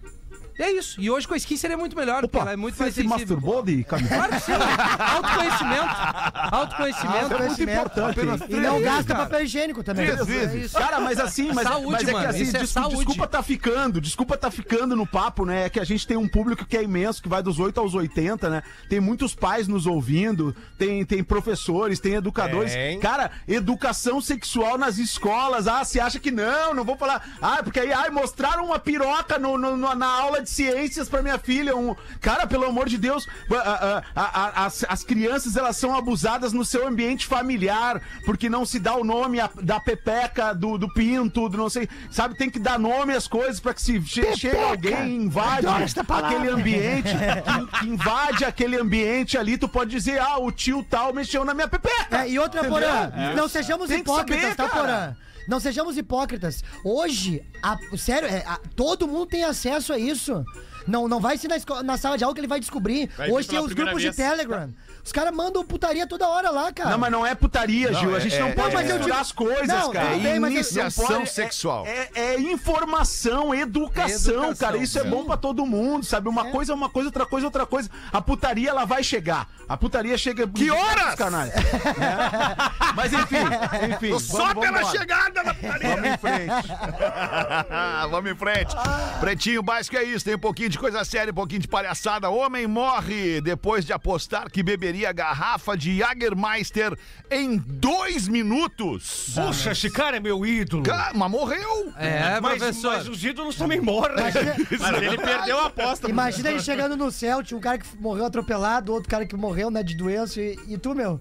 Speaker 13: É isso. E hoje com a skin seria muito melhor, porque ela é muito
Speaker 15: Você
Speaker 13: mais
Speaker 15: se
Speaker 13: sensível.
Speaker 15: masturbou de camisa?
Speaker 13: Claro que sim. Autoconhecimento. Autoconhecimento.
Speaker 15: é muito importante.
Speaker 16: E não
Speaker 13: É
Speaker 16: gasta
Speaker 13: cara.
Speaker 16: papel higiênico também.
Speaker 15: Três vezes. Cara, mas assim, mas,
Speaker 13: Saúde,
Speaker 15: mas é que
Speaker 13: mano,
Speaker 15: assim,
Speaker 13: isso é
Speaker 15: desculpa,
Speaker 13: saúde.
Speaker 15: desculpa tá ficando, desculpa tá ficando no papo, né? É que a gente tem um público que é imenso, que vai dos 8 aos 80, né? Tem muitos pais nos ouvindo, tem, tem professores, tem educadores.
Speaker 17: Tem.
Speaker 15: Cara, educação sexual nas escolas. Ah, você acha que não? Não vou falar. Ah, porque aí ai, mostraram uma piroca no, no- no- na aula de ciências pra minha filha. Um... Cara, pelo amor de Deus, a- a- a- as, as crianças elas são abusadas no seu ambiente familiar, porque não se dá o nome da pepeca, do, do pinto, do não sei. Sabe, tem que dar nome às coisas pra que se che chegue alguém e invade aquele ambiente, que, que invade aquele ambiente ali, tu pode dizer, ah, o tio tal mexeu na minha pepeca.
Speaker 16: É, e outra? Porã,
Speaker 15: É.
Speaker 16: não sejamos
Speaker 15: Tem
Speaker 16: hipócritas, tá. Porã? Não sejamos hipócritas. Hoje, a- sério, é, a- todo mundo tem acesso a isso. Não, não vai ser na, esco- na sala de aula que ele vai descobrir.
Speaker 18: Vai
Speaker 16: Hoje tem os grupos
Speaker 18: vez.
Speaker 16: de Telegram. Os caras mandam putaria toda hora lá, cara.
Speaker 15: Não, mas não é putaria,
Speaker 14: Não,
Speaker 15: Gil.
Speaker 14: é-
Speaker 15: a gente não
Speaker 14: é-
Speaker 15: pode misturar
Speaker 16: digo-
Speaker 15: as coisas,
Speaker 16: Não,
Speaker 15: cara.
Speaker 16: tudo bem, mas eu-
Speaker 14: Iniciação
Speaker 15: Não pode-
Speaker 14: sexual.
Speaker 15: É, é informação, educação,
Speaker 13: Educação,
Speaker 15: cara. Isso é bom pra todo mundo, sabe? Uma coisa é uma coisa, outra coisa é outra coisa. A putaria, ela vai chegar. A putaria chega... Que
Speaker 14: horas?
Speaker 15: Canais. É. Mas enfim, enfim.
Speaker 14: Só
Speaker 15: vamos- vamos
Speaker 14: pela
Speaker 15: embora.
Speaker 14: chegada da putaria.
Speaker 15: Vamos em frente.
Speaker 14: Vamos em frente. Pretinho básico é isso. Tem um pouquinho de coisa séria, um pouquinho de palhaçada. Homem morre depois de apostar que beberia garrafa de Jagermeister em dois minutos.
Speaker 17: Puxa, esse cara é meu ídolo.
Speaker 14: Ca- Mas morreu.
Speaker 13: É,
Speaker 17: mas,
Speaker 13: professor.
Speaker 17: mas os ídolos também morrem.
Speaker 18: Mas ele perdeu a aposta.
Speaker 16: Imagina ele chegando no céu, tinha um cara que morreu atropelado, outro cara que morreu, né, de doença, e, e tu, meu?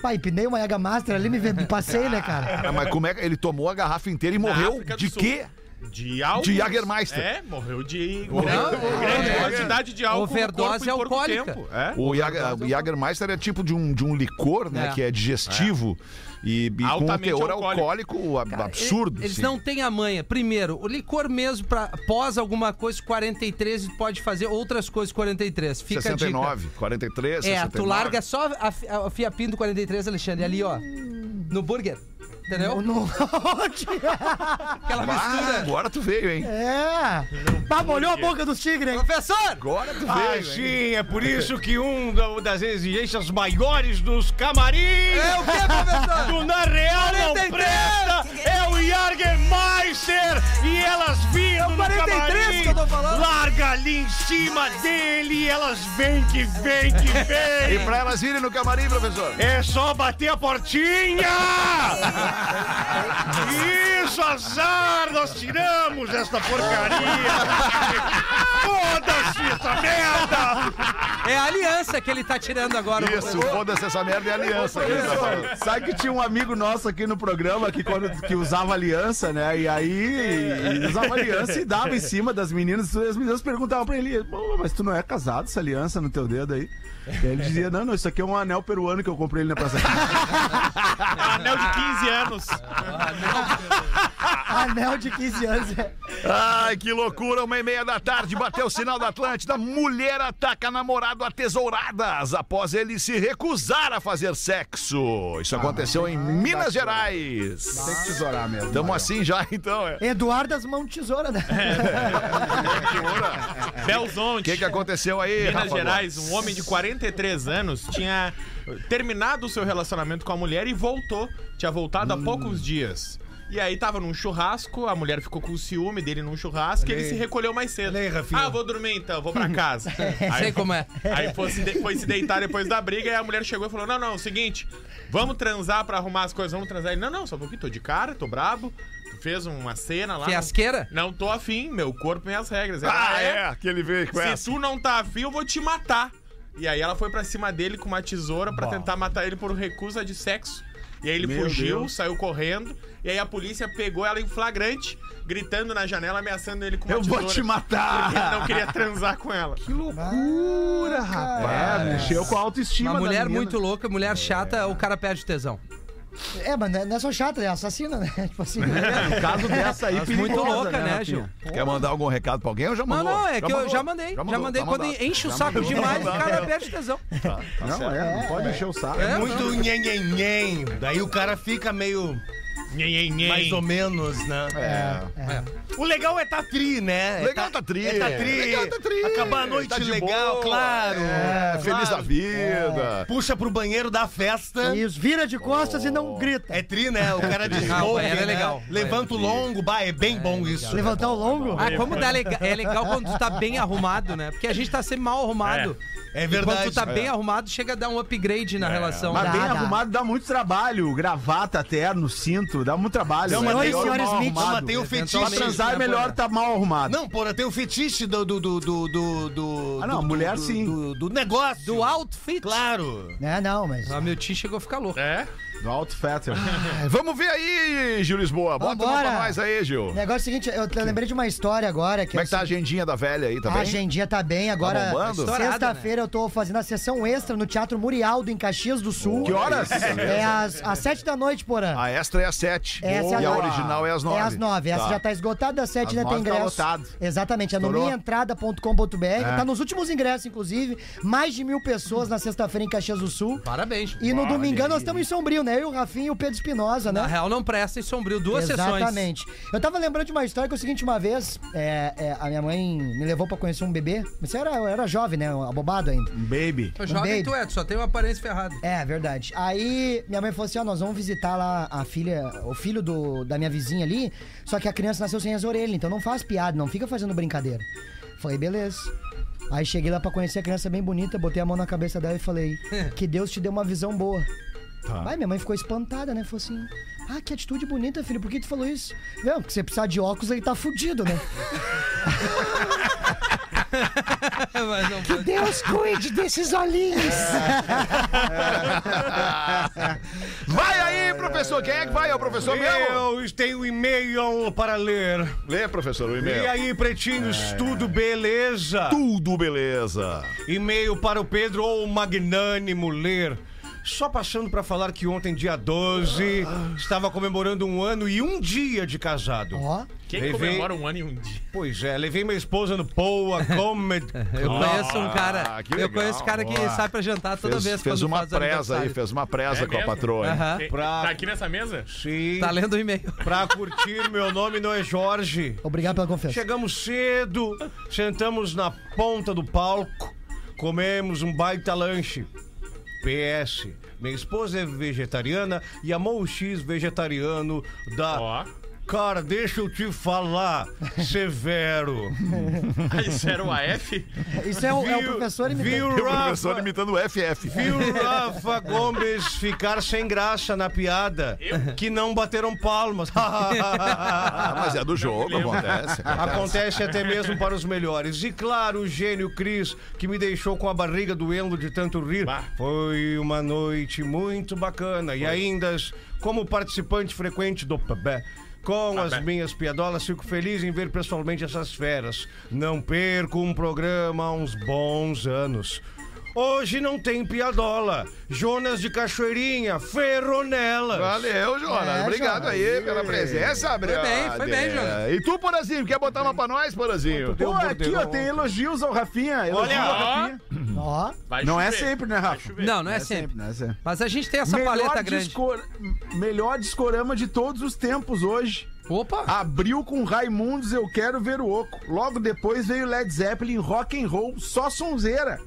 Speaker 16: Pai, pinei uma Yaga Master ali, me, passei, né, cara?
Speaker 14: Ah, mas como é que ele tomou a garrafa inteira e morreu?
Speaker 18: África do
Speaker 14: De
Speaker 18: Sul.
Speaker 14: quê?
Speaker 18: De álcool.
Speaker 14: De Jagermeister.
Speaker 18: É, morreu de grande, grande
Speaker 14: é, é.
Speaker 18: quantidade de álcool. no
Speaker 13: Overdose
Speaker 18: corpo em pouco
Speaker 13: alcoólica.
Speaker 18: tempo. É?
Speaker 14: O, Jagermeister é tipo de um, de um licor, né?
Speaker 13: É.
Speaker 14: Que é digestivo e, e com um teor
Speaker 18: alcoólico.
Speaker 14: alcoólico ab- absurdo.
Speaker 13: Eles
Speaker 14: sim.
Speaker 13: não têm a manha. Primeiro, o licor mesmo, pra, pós alguma coisa, 43, pode fazer outras coisas 43. Fica a
Speaker 14: 69,
Speaker 13: dica.
Speaker 14: 43,
Speaker 13: É,
Speaker 14: 69.
Speaker 13: tu larga só a, fi- a fiapinha do 43, Alexandre, ali, ó. No burger. Entendeu?
Speaker 16: No,
Speaker 13: Aquela
Speaker 14: Ah,
Speaker 13: mistura.
Speaker 14: agora tu veio, hein?
Speaker 16: é. Bah, molhou a boca dos tigres, hein?
Speaker 13: Professor!
Speaker 14: Agora tu
Speaker 17: Ah,
Speaker 14: veio, hein?
Speaker 17: sim, é por isso que um da- das exigências maiores dos camarins
Speaker 13: É o que, professor?
Speaker 17: do Na Real não
Speaker 13: 43.
Speaker 17: presta é o Jagermeister e elas vindo no
Speaker 13: 43
Speaker 17: camarim,
Speaker 13: que eu tô falando.
Speaker 17: larga ali em cima dele e elas vêm que vêm que
Speaker 14: E
Speaker 17: vêm.
Speaker 14: pra elas irem no camarim, professor?
Speaker 17: É só bater a portinha! Isso, azar! Nós tiramos esta porcaria! Foda-se essa merda!
Speaker 13: É a aliança que ele tá tirando agora.
Speaker 14: Isso, foda-se essa merda é aliança. que ele tá.
Speaker 15: Sabe que tinha um amigo nosso aqui no programa que, quando, que usava aliança, né? E aí usava aliança e dava em cima das meninas. E as meninas perguntavam pra ele: Pô, mas tu não é casado essa aliança no teu dedo aí? E aí ele dizia: Não, não, isso aqui é um anel peruano que eu comprei ele na Praça.
Speaker 18: Anel de 15 anos.
Speaker 16: Anel de 15 anos. é.
Speaker 14: Ai, que loucura, uma e meia da tarde, bateu o sinal da Atlântida, mulher ataca namorado a tesouradas após ele se recusar a fazer sexo. Isso aconteceu em Minas Gerais.
Speaker 15: Tem que tesourar mesmo.
Speaker 14: Tamo assim já, então, é.
Speaker 16: Eduardo das mãos de tesoura, né?
Speaker 14: O
Speaker 18: Belzonte.
Speaker 14: que que aconteceu aí,
Speaker 18: Minas
Speaker 14: Rafa
Speaker 18: Gerais, um homem de 43 anos tinha terminado o seu relacionamento com a mulher e voltou. Tinha voltado há poucos dias. E aí tava num churrasco, a mulher ficou com ciúme dele num churrasco e ele se recolheu mais cedo.
Speaker 17: Olha aí, Rafinha.
Speaker 18: ah, vou dormir então, vou pra casa.
Speaker 13: Sei como é.
Speaker 18: Aí foi se, de- foi se deitar depois da briga e a mulher chegou e falou: Não, não, é o seguinte, vamos transar pra arrumar as coisas, vamos transar. Ele, não, não, só um pouquinho, tô de cara, tô brabo. Tu fez uma cena lá.
Speaker 13: Fiasqueira?
Speaker 18: Não, não tô afim, meu corpo, minhas regras.
Speaker 14: Ah, é, aquele veio com
Speaker 18: Se
Speaker 14: essa.
Speaker 18: tu não tá afim, eu vou te matar. E aí ela foi pra cima dele com uma tesoura pra tentar matar ele por recusa de sexo. E aí ele
Speaker 15: Meu
Speaker 18: fugiu,
Speaker 15: Deus.
Speaker 18: saiu correndo. E aí a polícia pegou ela em flagrante, gritando na janela, ameaçando ele com uma
Speaker 15: Eu vou
Speaker 18: tesoura,
Speaker 15: te matar!
Speaker 18: Porque ele não queria transar com ela.
Speaker 15: Que loucura, rapaz. É, mexeu com a autoestima
Speaker 13: Uma mulher muito louca, mulher chata, o cara perde tesão.
Speaker 16: É, mas não é- não é só chata, é assassina, né? Tipo assim.
Speaker 15: No caso dessa aí,
Speaker 13: muito louca, né,
Speaker 15: Rafinha?
Speaker 13: Gil?
Speaker 14: Quer mandar algum recado pra alguém ou já
Speaker 13: Não,
Speaker 14: mandou?
Speaker 13: não, é que eu
Speaker 14: mandou.
Speaker 13: já mandei. Já,
Speaker 14: mandou,
Speaker 13: mandei.
Speaker 14: tá
Speaker 13: Quando
Speaker 14: mandado.
Speaker 13: enche o
Speaker 14: Já
Speaker 13: saco
Speaker 14: mandou.
Speaker 13: demais, o
Speaker 14: Tá
Speaker 13: cara
Speaker 14: certo.
Speaker 13: perde tesão.
Speaker 14: Tá, tá
Speaker 15: Não,
Speaker 14: certo.
Speaker 15: é, não pode encher o saco.
Speaker 17: É
Speaker 13: É,
Speaker 17: muito nhen-nhen-nhen. Daí o cara fica meio. Mais ou menos, né?
Speaker 14: É.
Speaker 17: O legal é tá tri, né?
Speaker 14: Legal tá tri.
Speaker 17: É tá tri.
Speaker 14: Legal tá tri.
Speaker 17: Acabar a noite
Speaker 14: Tá
Speaker 17: legal,
Speaker 14: boa.
Speaker 17: claro.
Speaker 14: É, feliz da vida.
Speaker 17: Puxa pro banheiro da festa.
Speaker 16: Isso, vira de costas e não grita.
Speaker 17: É tri, né? O cara de
Speaker 13: Ah,
Speaker 17: smoke,
Speaker 13: é
Speaker 17: né?
Speaker 13: legal.
Speaker 17: Levanta o longo, bah, é bem bom isso.
Speaker 16: Levantar o longo?
Speaker 13: Ah, como dá é legal quando tu tá bem arrumado, né? Porque a gente tá sempre mal arrumado.
Speaker 17: É
Speaker 13: E
Speaker 17: verdade.
Speaker 13: quando tu tá bem
Speaker 17: É.
Speaker 13: arrumado, chega a dar um upgrade na relação.
Speaker 15: Mas
Speaker 16: Dá,
Speaker 15: bem
Speaker 16: dá.
Speaker 15: arrumado dá muito trabalho. Gravata, terno, cinto, dá muito trabalho.
Speaker 17: Não,
Speaker 15: né?
Speaker 17: mas tem-
Speaker 15: Melhor
Speaker 16: senhor
Speaker 15: mal
Speaker 16: Smith.
Speaker 15: arrumado.
Speaker 17: Não, mas tem o fetiche.
Speaker 15: Pra transar é
Speaker 13: né,
Speaker 15: melhor tá mal arrumado.
Speaker 17: Não, porra, tem o fetiche do. do, do, do, do, do
Speaker 15: Ah, não,
Speaker 17: do-
Speaker 15: mulher
Speaker 17: do-
Speaker 15: sim.
Speaker 17: Do, do negócio.
Speaker 13: Do outfit.
Speaker 17: Claro.
Speaker 16: É, não, mas.
Speaker 13: Ah, meu tio chegou a ficar louco.
Speaker 18: É?
Speaker 15: Do Alto Fetter.
Speaker 14: Vamos ver aí, Gil Lisboa. Bota uma
Speaker 16: Vambora.
Speaker 14: pra nós aí, Gil.
Speaker 16: O negócio é o seguinte, eu, eu lembrei de uma história agora. Que
Speaker 14: Como é que tá a agendinha da velha aí, tá
Speaker 16: a
Speaker 14: bem?
Speaker 16: agendinha tá bem, agora.
Speaker 14: bombando?
Speaker 13: Estourada,
Speaker 16: Sexta-feira eu tô fazendo a sessão extra no Teatro Murialdo, em Caxias do Sul.
Speaker 14: Que horas?
Speaker 16: É às, às sete da noite, porã.
Speaker 14: A extra é às sete.
Speaker 16: Essa é
Speaker 14: e a original é às nove.
Speaker 16: É às nove. Essa
Speaker 14: Tá.
Speaker 16: já tá esgotada, às sete ainda tem
Speaker 15: nove tá
Speaker 16: ingresso.
Speaker 15: lotado.
Speaker 16: Exatamente, é no minhaentrada.com.br.
Speaker 14: É.
Speaker 16: Tá nos últimos ingressos, inclusive. Mais de mil pessoas na sexta-feira em Caxias do Sul.
Speaker 13: Parabéns.
Speaker 16: E no domingão nós estamos em Sombrio, né? Eu, o Rafinha e o Pedro Espinosa, né?
Speaker 13: Na real, não presta e sombrio. Duas sessões.
Speaker 16: Exatamente. Eu tava lembrando de uma história que é o seguinte, uma vez, é, é, a minha mãe me levou pra conhecer um bebê. Mas eu era, eu era jovem, né? Abobado ainda.
Speaker 15: Um baby.
Speaker 13: Tô jovem
Speaker 16: baby.
Speaker 13: tu é, tu só tem uma aparência ferrada.
Speaker 16: É, verdade. Aí minha mãe falou assim: ó, nós vamos visitar lá a filha, o filho do, da minha vizinha ali, só que a criança nasceu sem as orelhas, então não faz piada, não fica fazendo brincadeira. Falei, beleza. Aí cheguei lá pra conhecer a criança bem bonita, botei a mão na cabeça dela e falei, que Deus te deu uma visão boa. Aí minha mãe ficou espantada, né? Falou assim: Ah, que atitude bonita, filho. Por que tu falou isso? Não, porque você precisar de óculos, ele tá fudido, né?
Speaker 13: Mas não pode-
Speaker 16: Deus cuide desses olhinhos.
Speaker 14: Vai aí, professor. Quem é que vai? É o professor mesmo?
Speaker 17: Eu tenho um e-mail para ler.
Speaker 14: Lê, professor, o e-mail.
Speaker 17: E aí, pretinhos, tudo beleza?
Speaker 14: Tudo beleza.
Speaker 17: E-mail para o Pedro ou Magnânimo ler. Só passando para falar que ontem, dia 12, estava comemorando um ano e um dia de casado.
Speaker 16: Ó.
Speaker 18: Quem
Speaker 17: Levei-
Speaker 18: comemora um ano e um dia?
Speaker 17: Pois é, levei minha esposa no Poa Comedy.
Speaker 13: Eu conheço um cara.
Speaker 14: Ah, que
Speaker 13: eu conheço um cara que
Speaker 14: Boa.
Speaker 13: sai pra jantar toda
Speaker 14: Fez,
Speaker 13: vez
Speaker 14: fez uma
Speaker 13: faz
Speaker 14: presa aí, fez uma presa
Speaker 18: É
Speaker 14: com a
Speaker 18: mesmo?
Speaker 14: patroa. hein?
Speaker 13: Aham.
Speaker 18: Quem-
Speaker 17: Pra-
Speaker 18: Tá aqui nessa mesa?
Speaker 17: Sim.
Speaker 13: Tá lendo o e-mail.
Speaker 17: Pra curtir, meu nome não é Jorge.
Speaker 16: Obrigado pela confiança.
Speaker 17: Chegamos cedo, sentamos na ponta do palco, comemos um baita lanche. PS, minha esposa é vegetariana e amou o X vegetariano da.
Speaker 18: Ó.
Speaker 17: Cara, deixa eu te falar, Severo.
Speaker 18: Ah, Isso era o AF?
Speaker 16: Isso é o, é o
Speaker 17: Viu-
Speaker 16: professor imitando.
Speaker 17: Viu,
Speaker 14: O professor
Speaker 17: Rafa?
Speaker 14: imitando o FF.
Speaker 17: Viu Rafa Gomes ficar sem graça na piada? Que não bateram palmas.
Speaker 14: Ah, mas é do jogo, acontece.
Speaker 17: Acontece até mesmo para os melhores. E claro, o gênio Cris, que me deixou com a barriga doendo de tanto rir.
Speaker 18: Bah.
Speaker 17: Foi uma noite muito bacana. E ainda, como participante frequente do PB, com as
Speaker 18: bem.
Speaker 17: minhas piadolas, fico feliz em ver pessoalmente essas feras. Não perco um programa há uns bons anos. Hoje não tem piadola. Jonas de Cachoeirinha, ferro
Speaker 14: Valeu, Jonas.
Speaker 16: É,
Speaker 14: Obrigado
Speaker 16: Jonas.
Speaker 14: aí pela presença,
Speaker 13: bem, foi bem. Jonas.
Speaker 14: E tu, Porazinho, quer botar uma pra nós, Porazinho?
Speaker 15: Pô,
Speaker 17: um
Speaker 15: aqui, ó, tem elogios ao Rafinha. Elogio
Speaker 17: Olha,
Speaker 15: ao. Rafinha.
Speaker 16: Ó.
Speaker 18: Vai
Speaker 15: Não é sempre, né, Rafa?
Speaker 13: Não, não é sempre.
Speaker 15: não é sempre.
Speaker 13: Mas a gente tem essa
Speaker 15: Melhor
Speaker 13: paleta grande.
Speaker 15: discor- Melhor discorama de todos os tempos hoje.
Speaker 13: Opa!
Speaker 15: Abriu com Raimundos Eu Quero Ver o Oco. Logo depois veio Led Zeppelin Rock and Roll, só sonzeira.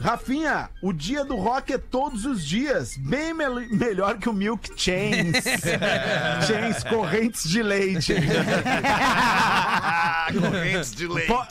Speaker 15: Rafinha, o dia do rock é todos os dias. Bem mel- melhor que o Milk Chains. Chains, correntes de leite.
Speaker 14: Correntes de leite.
Speaker 15: Po-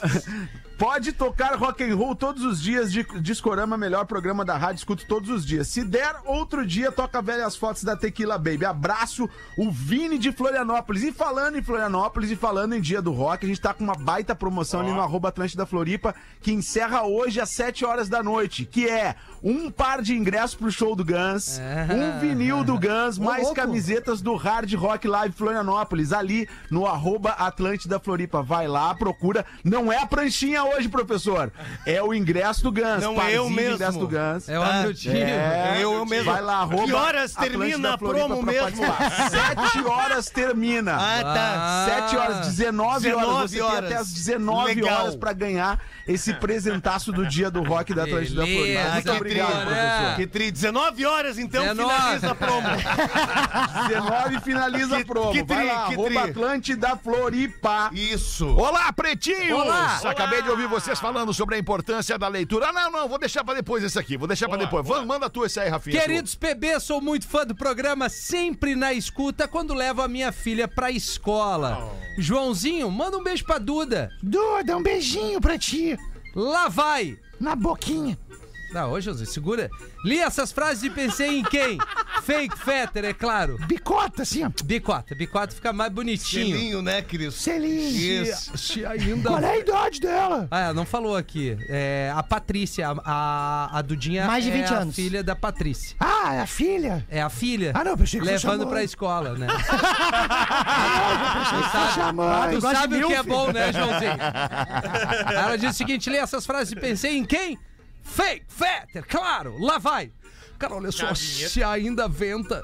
Speaker 15: Pode tocar rock and roll todos os dias, de Discorama, melhor programa da rádio, escuto todos os dias. Se der outro dia, toca velhas fotos da Tequila Baby. Abraço, o Vini de Florianópolis. E falando em Florianópolis e falando em Dia do Rock, a gente tá com uma baita promoção ali no arroba Atlântida Floripa, que encerra hoje às 7 horas da noite, que é um par de ingressos pro show do Guns, um vinil do Guns, mais camisetas do Hard Rock Live Florianópolis, ali no arroba Atlântida Floripa. Vai lá, procura. Não é a pranchinha hoje, professor. É o ingresso do Guns.
Speaker 17: Não é eu mesmo.
Speaker 15: ingresso do Guns.
Speaker 17: É o Anutinho.
Speaker 15: É,
Speaker 17: Eu, eu mesmo.
Speaker 15: Vai lá, arroba
Speaker 17: Que horas termina a promo mesmo?
Speaker 15: Sete horas termina.
Speaker 17: Ah, tá.
Speaker 15: Sete horas, 19, horas.
Speaker 17: 19
Speaker 15: Você tem
Speaker 17: horas.
Speaker 15: até as 19
Speaker 17: Legal.
Speaker 15: horas pra ganhar esse presentaço do dia do rock da Atlântida Floripa.
Speaker 17: Ah,
Speaker 15: Muito
Speaker 17: que
Speaker 15: obrigado,
Speaker 17: tri,
Speaker 15: professor.
Speaker 17: Que tri. 19 horas, então,
Speaker 15: 19.
Speaker 17: finaliza a promo.
Speaker 15: 19 finaliza a promo.
Speaker 17: que tri,
Speaker 15: Vai lá,
Speaker 17: que
Speaker 15: arroba
Speaker 17: tri.
Speaker 15: Atlântida Floripa.
Speaker 17: Isso.
Speaker 14: Olá, pretinhos!
Speaker 15: Olá.
Speaker 14: Acabei de ouvir vocês falando sobre a importância da leitura. Ah, não, não, vou deixar pra depois esse aqui. Vou deixar pra depois. Vamos, manda tu esse aí, Rafinha.
Speaker 13: Queridos PB, sou muito fã do programa, sempre na escuta quando levo a minha filha pra escola. Joãozinho, manda um beijo pra Duda.
Speaker 21: Duda, um beijinho pra ti.
Speaker 13: Lá vai.
Speaker 21: Na boquinha.
Speaker 13: Não, ô Joãozinho, segura. Li essas frases e pensei em quem? Fake Fetter, é claro.
Speaker 21: Bicota, assim, ó.
Speaker 13: Bicota. Bicota fica mais bonitinho.
Speaker 17: Selinho, né, Cris?
Speaker 21: Selinho.
Speaker 13: Se, se ainda...
Speaker 21: Qual é a idade dela?
Speaker 13: Ah, não falou aqui. É, a Patrícia, a, a, a Dudinha
Speaker 21: Mais de
Speaker 13: é
Speaker 21: 20
Speaker 13: a
Speaker 21: anos.
Speaker 13: filha da Patrícia.
Speaker 21: Ah, é a filha?
Speaker 13: É a filha.
Speaker 21: Ah, não, pensei que
Speaker 13: Levando
Speaker 21: a
Speaker 13: pra escola, né?
Speaker 21: pensei que fosse a mãe.
Speaker 13: Tu sabe o que é bom, né, Joãozinho? Ela diz o seguinte: lê essas frases e pensei em quem? Fake Fetter, claro, lá vai. Cara, olha só, se ainda venta,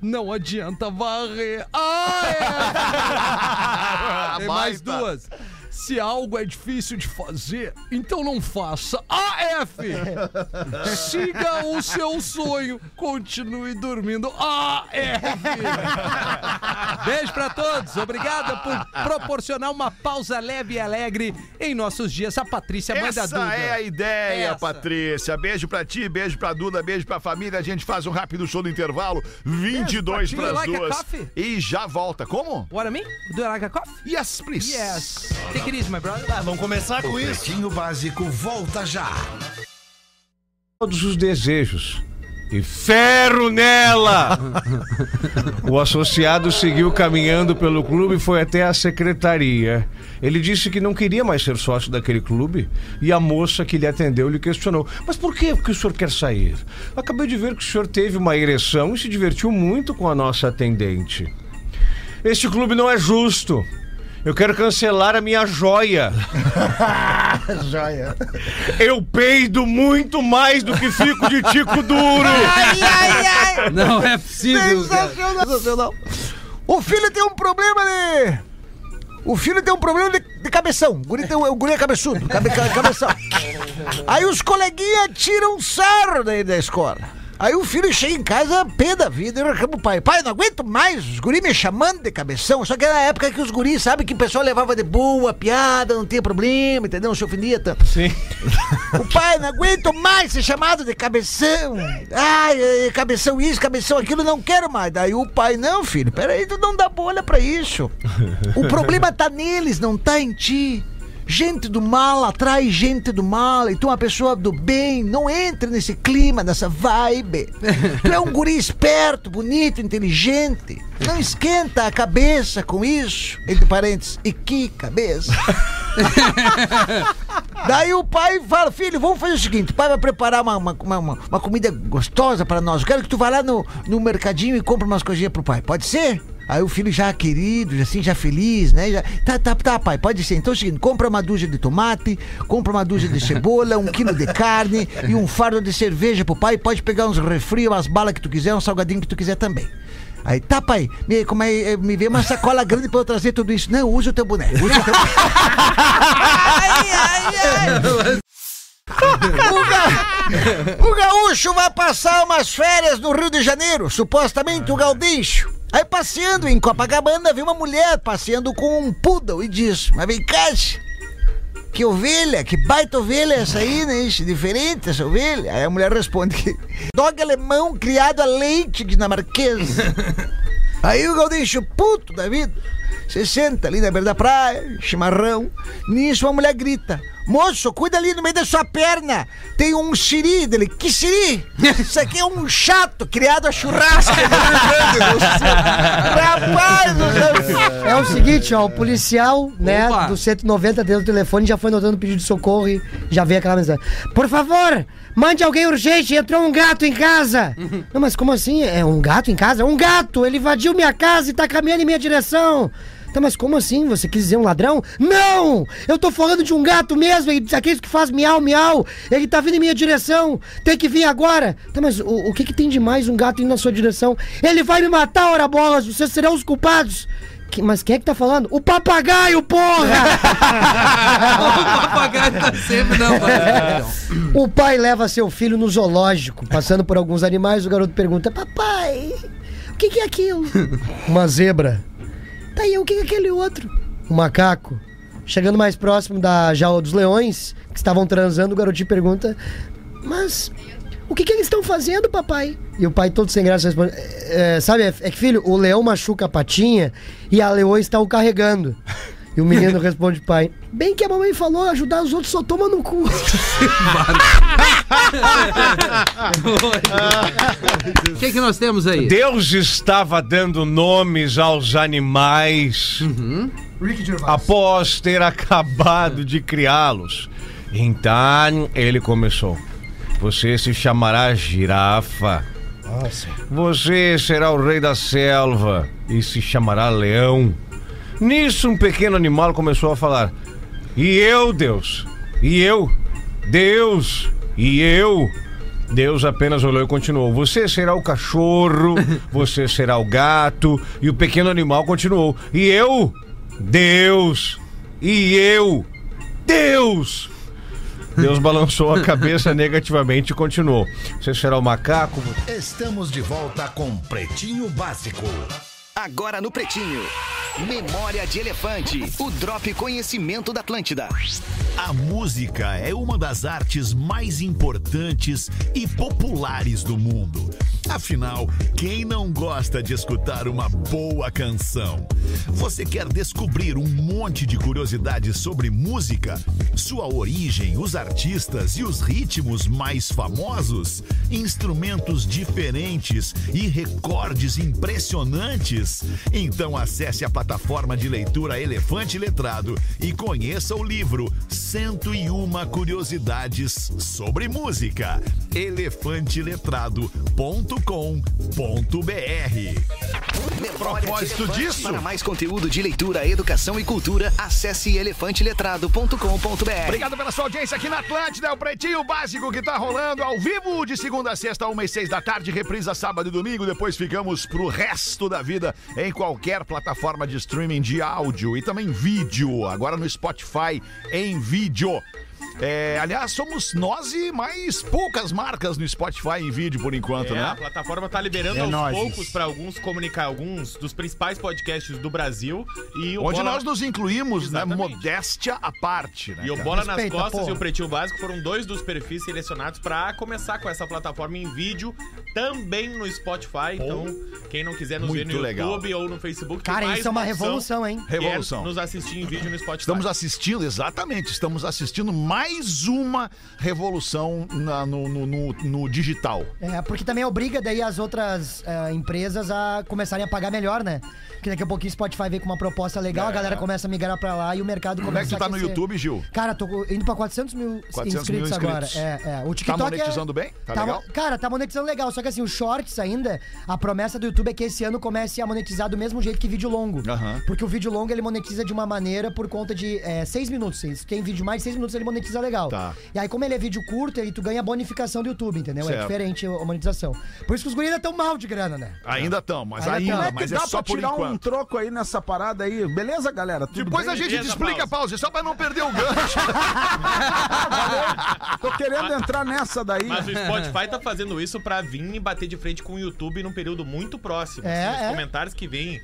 Speaker 13: não adianta varrer. Ah, é! Tem mais duas. Se algo é difícil de fazer, então não faça. AF! Siga o seu sonho, continue dormindo. AF! Beijo pra todos. Obrigada por proporcionar uma pausa leve e alegre em nossos dias. A Patrícia, mãe da
Speaker 14: Essa
Speaker 13: Duda.
Speaker 14: é a ideia,
Speaker 13: Essa.
Speaker 14: Patrícia. Beijo pra ti, beijo pra Duda, beijo pra família. A gente faz um rápido show no intervalo, 22
Speaker 13: Do you
Speaker 14: pras
Speaker 13: like a
Speaker 14: duas. E já volta. Como?
Speaker 13: What I mean? Do you like a coffee?
Speaker 14: Yes, please.
Speaker 13: Yes. My brother.
Speaker 17: Ah, vamos começar com
Speaker 22: O
Speaker 17: isso.
Speaker 22: Pretinho Básico volta já.
Speaker 17: Todos os desejos. E ferro nela! o associado seguiu caminhando pelo clube e foi até a secretaria. Ele disse que não queria mais ser sócio daquele clube e a moça que lhe atendeu lhe questionou: Mas por que que o senhor quer sair? Acabei de ver que o senhor teve uma ereção e se divertiu muito com a nossa atendente. Este clube não é justo. Eu quero cancelar a minha joia.
Speaker 21: Joia.
Speaker 17: Eu peido muito mais do que fico de tico duro.
Speaker 21: Ai, ai, ai.
Speaker 13: Não é possível.
Speaker 21: Sensacional. Sensacional. O filho tem um problema de. O filho tem um problema de, de cabeção. O guri, tem, o guri é cabeçudo, cabe, ca- cabeção. Aí os coleguinhas tiram sarro daí da escola. Aí o filho chega em casa, pé da vida, e reclama o pai. Pai, não aguento mais, os guris me chamando de cabeção. Só que era na época que os guris, sabe, que o pessoal levava de boa, piada, não tinha problema, entendeu? Não se ofendia tanto.
Speaker 17: Sim.
Speaker 21: O pai, não aguento mais ser chamado de cabeção. Ai, cabeção isso, cabeção aquilo, não quero mais. Daí o pai, não, filho, peraí, tu não dá bola pra isso. O problema tá neles, não tá em ti. Gente do mal atrai gente do mal. E tu é uma pessoa do bem. Não entre nesse clima, nessa vibe. Tu é um guri esperto, bonito, inteligente. Não esquenta a cabeça com isso. Entre parênteses, e que cabeça. Daí o pai fala, filho, vamos fazer o seguinte, o pai vai preparar uma, uma, uma, uma- uma comida gostosa para nós. Eu quero que tu vá lá no, no mercadinho e compre umas coisinhas pro pai. Pode ser? Aí o filho já querido, assim, já feliz, né? Já, tá, tá, tá, pai, pode ser. Então é o seguinte, compra uma dúzia de tomate, compra uma dúzia de cebola, um quilo de carne e um fardo de cerveja pro pai. Pode pegar uns refri, umas balas que tu quiser, um salgadinho que tu quiser também. Aí, tá, pai, me, como é, eh, me vê uma sacola grande pra eu trazer tudo isso. Não, usa o teu boneco. Usa o teu ai, ai, ai. O, ga- o gaúcho vai passar umas férias no Rio de Janeiro, supostamente o Gaudincho. Aí passeando em Copacabana, viu uma mulher passeando com um poodle e diz: Mas vem cá, que ovelha, que baita ovelha é essa aí, né? Ixi, Diferente essa ovelha. Aí a mulher responde dog alemão criado a leite dinamarquês. Aí o Gaudincho, puto da vida, se senta ali na beira da praia, chimarrão. Nisso uma mulher grita: Moço, cuida ali no meio da sua perna. Tem um siri dele. Que siri? Isso aqui é um chato criado a churrasco. Rapaz, do céu.
Speaker 16: É o seguinte, ó, o policial, né,
Speaker 21: Opa.
Speaker 16: do 190 dentro do telefone já foi notando o pedido de socorro e já veio aquela mensagem. Por favor, mande alguém urgente, entrou um gato em casa. Não, mas como assim? É um gato em casa? Um gato! Ele invadiu minha casa e tá caminhando em minha direção. Tá, mas como assim? Você quis dizer um ladrão? Não! Eu tô falando de um gato mesmo, ele- aquele que faz miau, miau. Ele tá vindo em minha direção. Tem que vir agora. Tá, mas o, o que que tem de mais um gato indo na sua direção? Ele vai me matar, ora bolas. Vocês serão os culpados. Que- mas quem é que tá falando? O papagaio, porra!
Speaker 13: o papagaio tá sempre não,
Speaker 16: O pai leva seu filho no zoológico, passando por alguns animais. O garoto pergunta: Papai, o que, que é aquilo? Uma zebra. Tá aí, o que, que é aquele outro? Um macaco. Chegando mais próximo da jaula dos leões, que estavam transando, o garotinho pergunta: Mas o que, que eles estão fazendo, papai? E o pai, todo sem graça, responde: "É, Sabe, é, é que filho, o leão machuca a patinha e a leoa está o carregando. E o menino responde, pai, bem que a mamãe falou, ajudar os outros só toma no cu.
Speaker 13: O que, que nós temos aí?
Speaker 17: Deus estava dando nomes aos animais após ter acabado de criá-los. Então ele começou. Você se chamará girafa. Você será o rei da selva e se chamará leão. Nisso, um pequeno animal começou a falar: E eu, Deus? E eu? Deus? E eu? Deus apenas olhou e continuou: Você será o cachorro, você será o gato. E o pequeno animal continuou: E eu? Deus? E eu? Deus? Deus balançou a cabeça negativamente e continuou: Você será o macaco?
Speaker 22: Estamos de volta com Pretinho Básico.
Speaker 2: Agora no Pretinho. Memória de Elefante. O Drop Conhecimento da Atlântida.
Speaker 14: A música é uma das artes mais importantes e populares do mundo. Afinal, quem não gosta de escutar uma boa canção? Você quer descobrir um monte de curiosidades sobre música? Sua origem, os artistas e os ritmos mais famosos? Instrumentos diferentes e recordes impressionantes? Então acesse a plataforma de leitura Elefante Letrado e conheça o livro 101 Curiosidades sobre Música. elefanteletrado.com.br Propósito disso,
Speaker 2: Para mais conteúdo de leitura, educação e cultura, acesse elefanteletrado.com.br.
Speaker 14: Obrigado pela sua audiência aqui na Atlântida, é o Pretinho Básico que tá rolando ao vivo de segunda a sexta, uma e seis da tarde, reprisa sábado e domingo, depois ficamos pro resto da vida em qualquer plataforma de streaming de áudio e também vídeo, agora no Spotify em vídeo. É, aliás, somos nós e mais poucas marcas no Spotify em vídeo por enquanto,
Speaker 18: É,
Speaker 14: né?
Speaker 18: a plataforma tá liberando
Speaker 14: É
Speaker 18: aos
Speaker 14: nóis.
Speaker 18: poucos para alguns comunicar alguns dos principais podcasts do Brasil e o
Speaker 14: Onde
Speaker 18: Bola-
Speaker 14: nós nos incluímos, né? Modéstia à parte, né?
Speaker 18: E o? Bola nas Costas e o Pretinho Básico foram dois dos perfis selecionados pra começar com essa plataforma em vídeo, também no Spotify. Então, quem não quiser nos ver
Speaker 14: Muito
Speaker 18: no
Speaker 14: legal.
Speaker 18: YouTube ou no Facebook, tem
Speaker 16: Cara,
Speaker 18: mais
Speaker 16: isso é uma revolução, hein?
Speaker 14: Revolução.
Speaker 18: nos assistir em vídeo no Spotify.
Speaker 14: Estamos assistindo, exatamente, estamos assistindo mais uma revolução na- no, no- no- no digital.
Speaker 16: É, porque também obriga daí as outras eh, empresas a começarem a pagar melhor, né? Porque daqui a pouquinho o Spotify vem com uma proposta legal,
Speaker 14: É.
Speaker 16: a galera começa a migrar pra lá e o mercado
Speaker 14: Como é
Speaker 16: começa
Speaker 14: que tu tá
Speaker 16: a
Speaker 14: no. YouTube, Gil?
Speaker 16: Cara, tô indo pra 400 mil
Speaker 14: 400 mil
Speaker 16: inscritos, agora.
Speaker 14: inscritos.
Speaker 16: É, é. O
Speaker 14: Tá
Speaker 16: TikTok
Speaker 14: monetizando
Speaker 16: é...
Speaker 14: bem? Tá legal?
Speaker 16: Cara, tá monetizando legal. Só que assim, os shorts ainda, a promessa do YouTube é que esse ano comece a monetizar do mesmo jeito que vídeo longo. Porque o vídeo longo ele monetiza de uma maneira por conta de 6 minutos. Se tem vídeo mais de 6 minutos, ele monetiza legal.
Speaker 14: Tá.
Speaker 16: E aí, como ele é vídeo curto, aí tu ganha bonificação do YouTube, entendeu? É
Speaker 14: Certo.
Speaker 16: diferente a monetização. Por isso que os guris ainda tão mal de grana, né?
Speaker 14: Ainda estão, mas
Speaker 16: Ainda
Speaker 14: ainda,
Speaker 15: é
Speaker 14: mas
Speaker 15: que
Speaker 14: é
Speaker 15: dá
Speaker 14: só
Speaker 15: pra
Speaker 14: por
Speaker 15: tirar um
Speaker 14: enquanto.
Speaker 15: troco aí nessa parada aí? Beleza, galera? Tudo
Speaker 14: Depois
Speaker 15: bem?
Speaker 14: a gente te explica, pause, só pra não perder o gancho.
Speaker 15: Tô querendo entrar nessa daí.
Speaker 18: Mas o Spotify tá fazendo isso pra vir e bater de frente com o YouTube num período muito próximo.
Speaker 16: É,
Speaker 18: Assim,
Speaker 16: é.
Speaker 18: Os comentários que vêm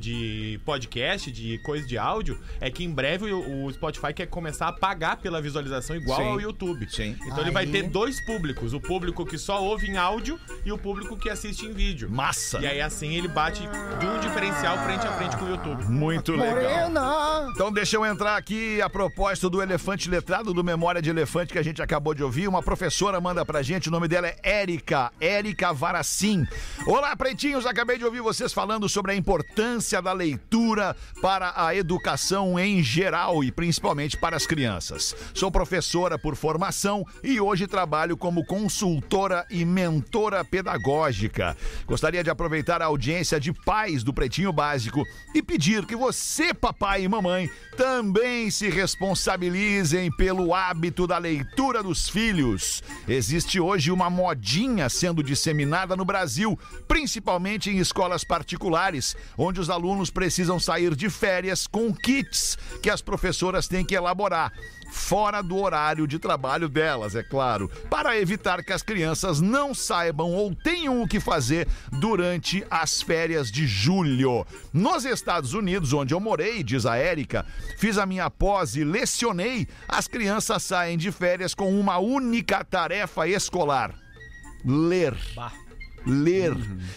Speaker 18: de podcast, de coisa de áudio, é que em breve o, o Spotify quer começar a pagar pela visualização igual
Speaker 14: Sim.
Speaker 18: ao YouTube.
Speaker 14: Sim.
Speaker 18: Então ele vai
Speaker 16: Aí.
Speaker 18: ter dois públicos: o público que só ouve em áudio e o público que assiste em vídeo.
Speaker 14: Massa.
Speaker 18: E aí assim ele bate de um diferencial frente a frente com o YouTube.
Speaker 14: Muito legal.
Speaker 16: Morena!
Speaker 14: Então deixa eu entrar aqui a propósito do elefante letrado do Memória de Elefante que a gente acabou de ouvir. Uma professora manda pra gente, o nome dela é Érica, Érica Varacim. Olá, pretinhos, acabei de ouvir vocês falando sobre a importância da leitura para a educação em geral e principalmente para as crianças. Sou professora por formação e hoje trabalho como consultora e mentora pedagógica. Gostaria de aproveitar a audiência de pais do Pretinho Básico e pedir que você, papai e mamãe, também se responsabilizem pelo hábito da leitura dos filhos. Existe hoje uma modinha sendo disseminada no Brasil, principalmente em escolas particulares, onde os alunos precisam sair de férias com kits que as professoras têm que elaborar. Fora do horário de trabalho delas, é claro, para evitar que as crianças não saibam ou tenham o que fazer durante as férias de julho. Nos Estados Unidos, onde eu morei, diz a Érica, fiz a minha pós e lecionei, as crianças saem de férias com uma única tarefa escolar: ler. Ler.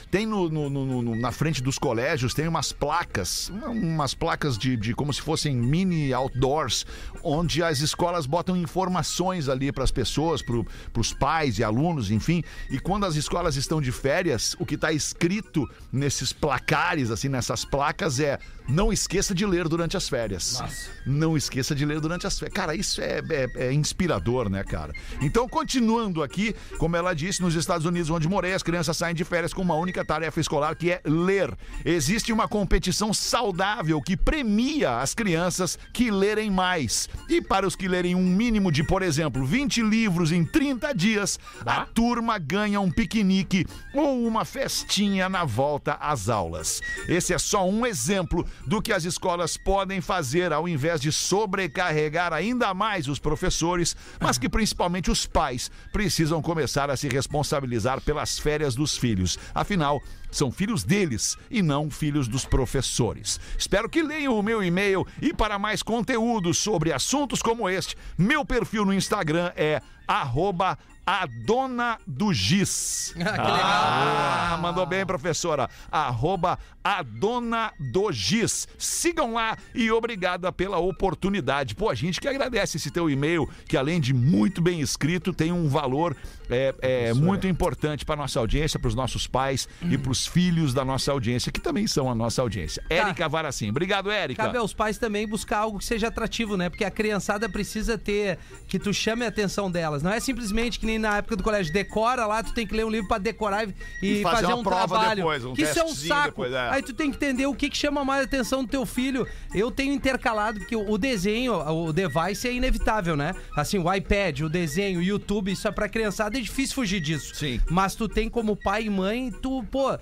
Speaker 14: Tem no, no- no- no- na frente dos colégios, tem umas placas, uma- umas placas de, de como se fossem mini outdoors, onde as escolas botam informações ali para as pessoas, para os pais e alunos, enfim. E quando as escolas estão de férias, o que está escrito nesses placares, assim, nessas placas, é não esqueça de ler durante as férias. Não esqueça de ler durante as férias. Cara, isso é, é- é inspirador, né, cara? Então, continuando aqui, como ela disse, nos Estados Unidos, onde morei, as crianças saem de férias com uma única tarefa escolar, que é ler. Existe uma competição saudável que premia as crianças que lerem mais. E para os que lerem um mínimo de, por exemplo, 20 livros em 30 dias, a turma ganha um piquenique ou uma festinha na volta às aulas. Esse é só um exemplo do que as escolas podem fazer ao invés de sobrecarregar ainda mais os professores, mas que principalmente os pais precisam começar a se responsabilizar pelas férias dos filhos. Afinal, são filhos deles e não filhos dos professores. Espero que leiam o meu e-mail e para mais conteúdo sobre assuntos como este, meu perfil no Instagram é arroba a dona do giz.
Speaker 13: Ah, que legal.
Speaker 14: Ah, mandou bem, professora. Arroba a dona do giz. Sigam lá e obrigada pela oportunidade. Pô, a gente que agradece esse teu e-mail, que além de muito bem escrito, tem um valor é, é, muito importante para nossa audiência, para os nossos pais e para os filhos da nossa audiência, que também são a nossa audiência. Érica Varacim. Obrigado, Érica.
Speaker 13: Cabe aos pais também buscar algo que seja atrativo, né? Porque a criançada precisa ter que tu chame a atenção delas. Não é simplesmente que nem na época do colégio, decora lá, tu tem que ler um livro pra decorar e, e
Speaker 14: fazer
Speaker 13: fazer,
Speaker 14: uma
Speaker 13: um
Speaker 14: prova
Speaker 13: trabalho.
Speaker 14: depois, um
Speaker 13: que isso é um saco.
Speaker 14: depois, é.
Speaker 13: Aí tu tem que entender o que, que chama mais a atenção do teu filho. Eu tenho intercalado, porque o desenho, o device é inevitável, né? Assim, o iPad, o desenho, o YouTube, isso é pra criançada, difícil fugir disso.
Speaker 14: Sim.
Speaker 13: Mas tu tem como pai e mãe, tu, pô,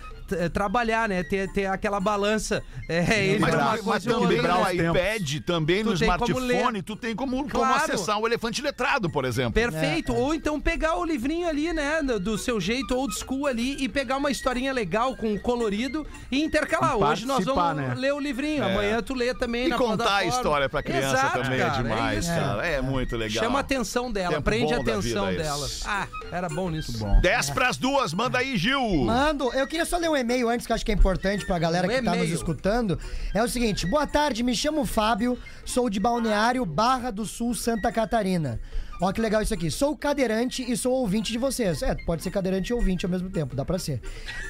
Speaker 13: trabalhar, né? Ter, ter aquela balança. É, ele
Speaker 14: Mas,
Speaker 13: é uma
Speaker 14: mas
Speaker 13: coisa outra,
Speaker 14: no
Speaker 13: né?
Speaker 14: iPad, também
Speaker 13: Tu
Speaker 14: no
Speaker 13: como
Speaker 14: smartphone, tu tem como, como
Speaker 13: Claro.
Speaker 14: acessar o elefante letrado, por exemplo.
Speaker 13: Perfeito. Ou então pegar o livrinho ali, né? do- seu jeito old school ali e pegar uma historinha legal com colorido e intercalar.
Speaker 15: E
Speaker 13: Hoje nós vamos
Speaker 15: né?
Speaker 13: ler o livrinho.
Speaker 14: É.
Speaker 13: Amanhã tu lê também
Speaker 14: E
Speaker 13: na
Speaker 14: contar a
Speaker 13: plataforma.
Speaker 14: história pra criança
Speaker 13: Exato,
Speaker 14: também
Speaker 13: cara,
Speaker 14: é demais, cara. É muito legal.
Speaker 13: Chama a atenção dela,
Speaker 14: Tempo
Speaker 13: prende a
Speaker 14: bom da
Speaker 13: atenção dela.
Speaker 14: isso.
Speaker 13: Ah, era bom nisso.
Speaker 14: 10 pras duas, manda aí, Gil.
Speaker 16: Mando, eu queria só ler um e-mail antes que eu acho que é importante pra galera
Speaker 13: Um
Speaker 16: que tá nos escutando. É o seguinte: boa tarde, me chamo Fábio, sou de Balneário Barra do Sul, Santa Catarina. Ó que legal isso aqui. Sou cadeirante e sou ouvinte de vocês. É, pode ser cadeirante e ouvinte ao mesmo tempo, dá pra ser.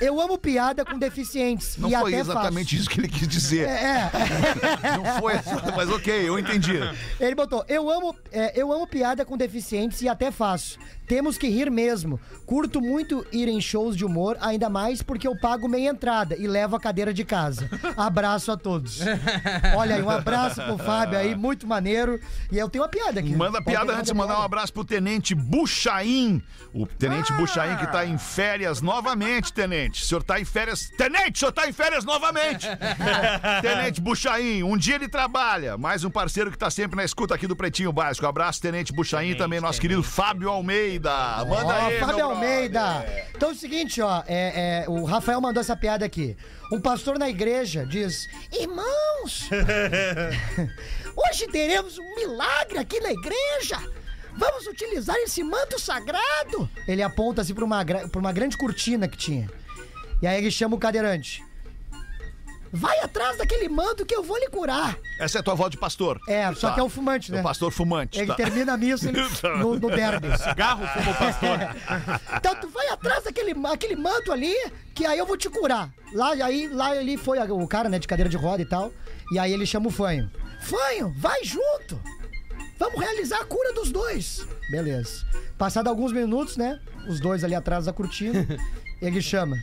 Speaker 16: Eu amo piada com deficientes.
Speaker 14: Não
Speaker 16: e
Speaker 14: foi
Speaker 16: até
Speaker 14: exatamente
Speaker 16: faço.
Speaker 14: isso que ele quis dizer.
Speaker 16: É, é.
Speaker 14: Não foi, mas ok, eu entendi.
Speaker 16: Ele botou: eu amo, é, eu amo piada com deficientes e até faço. Temos que rir mesmo. Curto muito ir em shows de humor, ainda mais porque eu pago meia entrada e levo a cadeira de casa. Abraço a todos. Olha aí, um abraço pro Fábio aí, muito maneiro. E eu tenho uma piada aqui.
Speaker 14: Manda piada antes de mandar um abraço pro Tenente Buchaim. O Tenente Buchaim que tá em férias novamente, Tenente. O senhor tá em férias. Tenente, o senhor tá em férias novamente. Tenente Buchaim, um dia ele trabalha. Mais um parceiro que tá sempre na escuta aqui do Pretinho Básico. Abraço, Tenente Buchaim e também nosso querido Fábio Almeida. Manda
Speaker 16: Ó,
Speaker 14: aí,
Speaker 16: Fábio Almeida. Então é o seguinte, ó, é, é, o Rafael mandou essa piada aqui. Um pastor na igreja diz: Irmãos, hoje teremos um milagre aqui na igreja. Vamos utilizar esse manto sagrado. Ele aponta assim para uma, pra uma grande cortina que tinha. E aí ele chama o cadeirante. Vai atrás daquele manto que eu vou lhe curar.
Speaker 14: Essa é a tua voz de pastor.
Speaker 16: É, só
Speaker 14: Tá.
Speaker 16: que é o fumante, né?
Speaker 14: O pastor fumante.
Speaker 16: Ele
Speaker 14: tá.
Speaker 16: termina a missa ele- no, no derby.
Speaker 14: Cigarro fuma o pastor.
Speaker 16: Então tu vai atrás daquele aquele manto ali, que aí eu vou te curar. Lá, aí, lá ele foi o cara, né, de cadeira de roda e tal. E aí ele chama o Fanho. Fanho, vai junto! Vamos realizar a cura dos dois. Beleza. Passado alguns minutos, né? Os dois ali atrás da cortina. ele chama.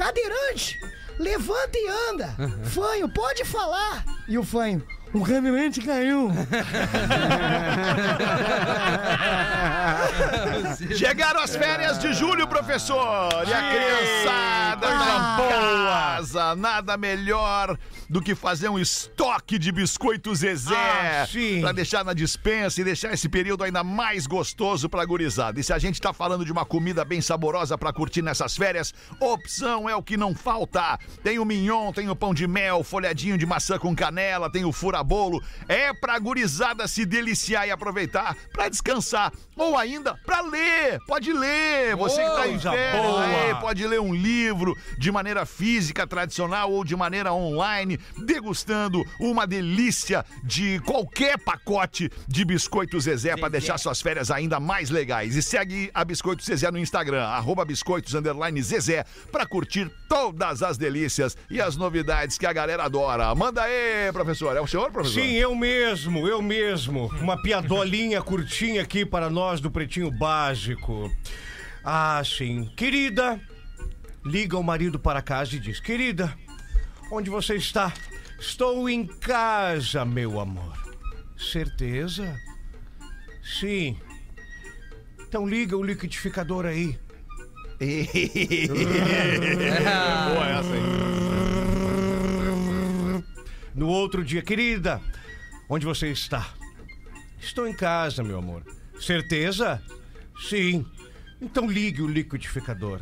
Speaker 16: Cadeirante, levanta e anda. Fanho, pode falar. E o Fanho. O caminhante caiu.
Speaker 14: Chegaram as férias de julho, professor! E a criançada tá em casa! Nada melhor do que fazer um estoque de biscoitos Zezé
Speaker 17: Ah, sim.
Speaker 14: pra deixar na dispensa e deixar esse período ainda mais gostoso pra gurizada. E se a gente tá falando de uma comida bem saborosa pra curtir nessas férias, opção é o que não falta. Tem o mignon, tem o pão de mel, folhadinho de maçã com canela, tem o furabolo. É pra gurizada se deliciar e aproveitar pra descansar ou ainda pra ler. Pode ler. Você que tá em férias, aí, pode ler um livro de maneira física, tradicional ou de maneira online, degustando uma delícia de qualquer pacote de biscoito Zezé para deixar suas férias ainda mais legais. E segue a Biscoito Zezé no Instagram, arroba biscoitos underline Zezé, para curtir todas as delícias e as novidades que a galera adora. Manda aí, professor. É o senhor, professor?
Speaker 17: Sim, eu mesmo, eu mesmo. Uma piadolinha curtinha aqui para nós do Pretinho Básico. Ah, sim. Querida, liga o marido para casa e diz: Querida, onde você está? Estou em casa, meu amor. Certeza? Sim. Então liga o liquidificador aí.
Speaker 14: Boa essa aí.
Speaker 17: No outro dia, querida, onde você está? Estou em casa, meu amor. Certeza? Sim. Então ligue o liquidificador.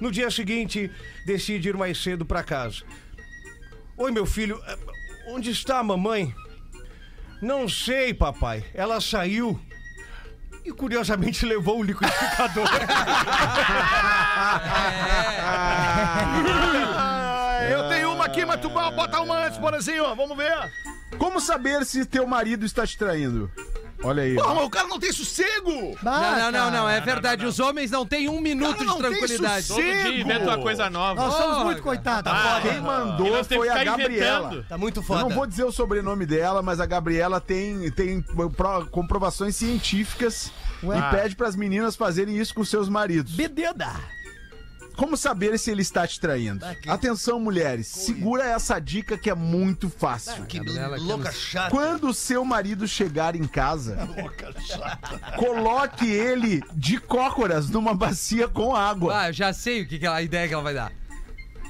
Speaker 17: No dia seguinte, decide ir mais cedo para casa. Oi, meu filho, eh, onde está a mamãe? Não sei, papai. Ela saiu e curiosamente levou o liquidificador.
Speaker 14: Ah, Eu tenho uma aqui, mas tu bota uma antes, Borazinho. Vamos ver.
Speaker 15: Como saber se teu marido está te traindo? Olha aí.
Speaker 14: Porra, mas o cara não tem sossego.
Speaker 13: Não, não, não, não, é verdade. Os homens não têm um minuto de tranquilidade.
Speaker 18: Todo dia inventa uma coisa nova.
Speaker 16: Nós somos muito coitados.
Speaker 18: Ah,
Speaker 15: Quem mandou foi
Speaker 18: que
Speaker 15: a Gabriela.
Speaker 18: inventando.
Speaker 20: Tá muito
Speaker 15: Eu
Speaker 20: foda.
Speaker 15: não vou dizer o sobrenome dela, mas a Gabriela tem, tem pro- comprovações científicas
Speaker 16: Ué?
Speaker 15: e pede para as meninas fazerem isso com seus maridos.
Speaker 16: Bededa.
Speaker 15: Como saber se ele está te traindo? Atenção, mulheres, segura essa dica que é muito fácil.
Speaker 20: Que
Speaker 13: Gabriela, que
Speaker 20: louca chata.
Speaker 15: Quando o seu marido chegar em casa, coloque ele de cócoras numa bacia com água.
Speaker 13: Ah, eu já sei o que, que ela- a ideia que ela vai dar.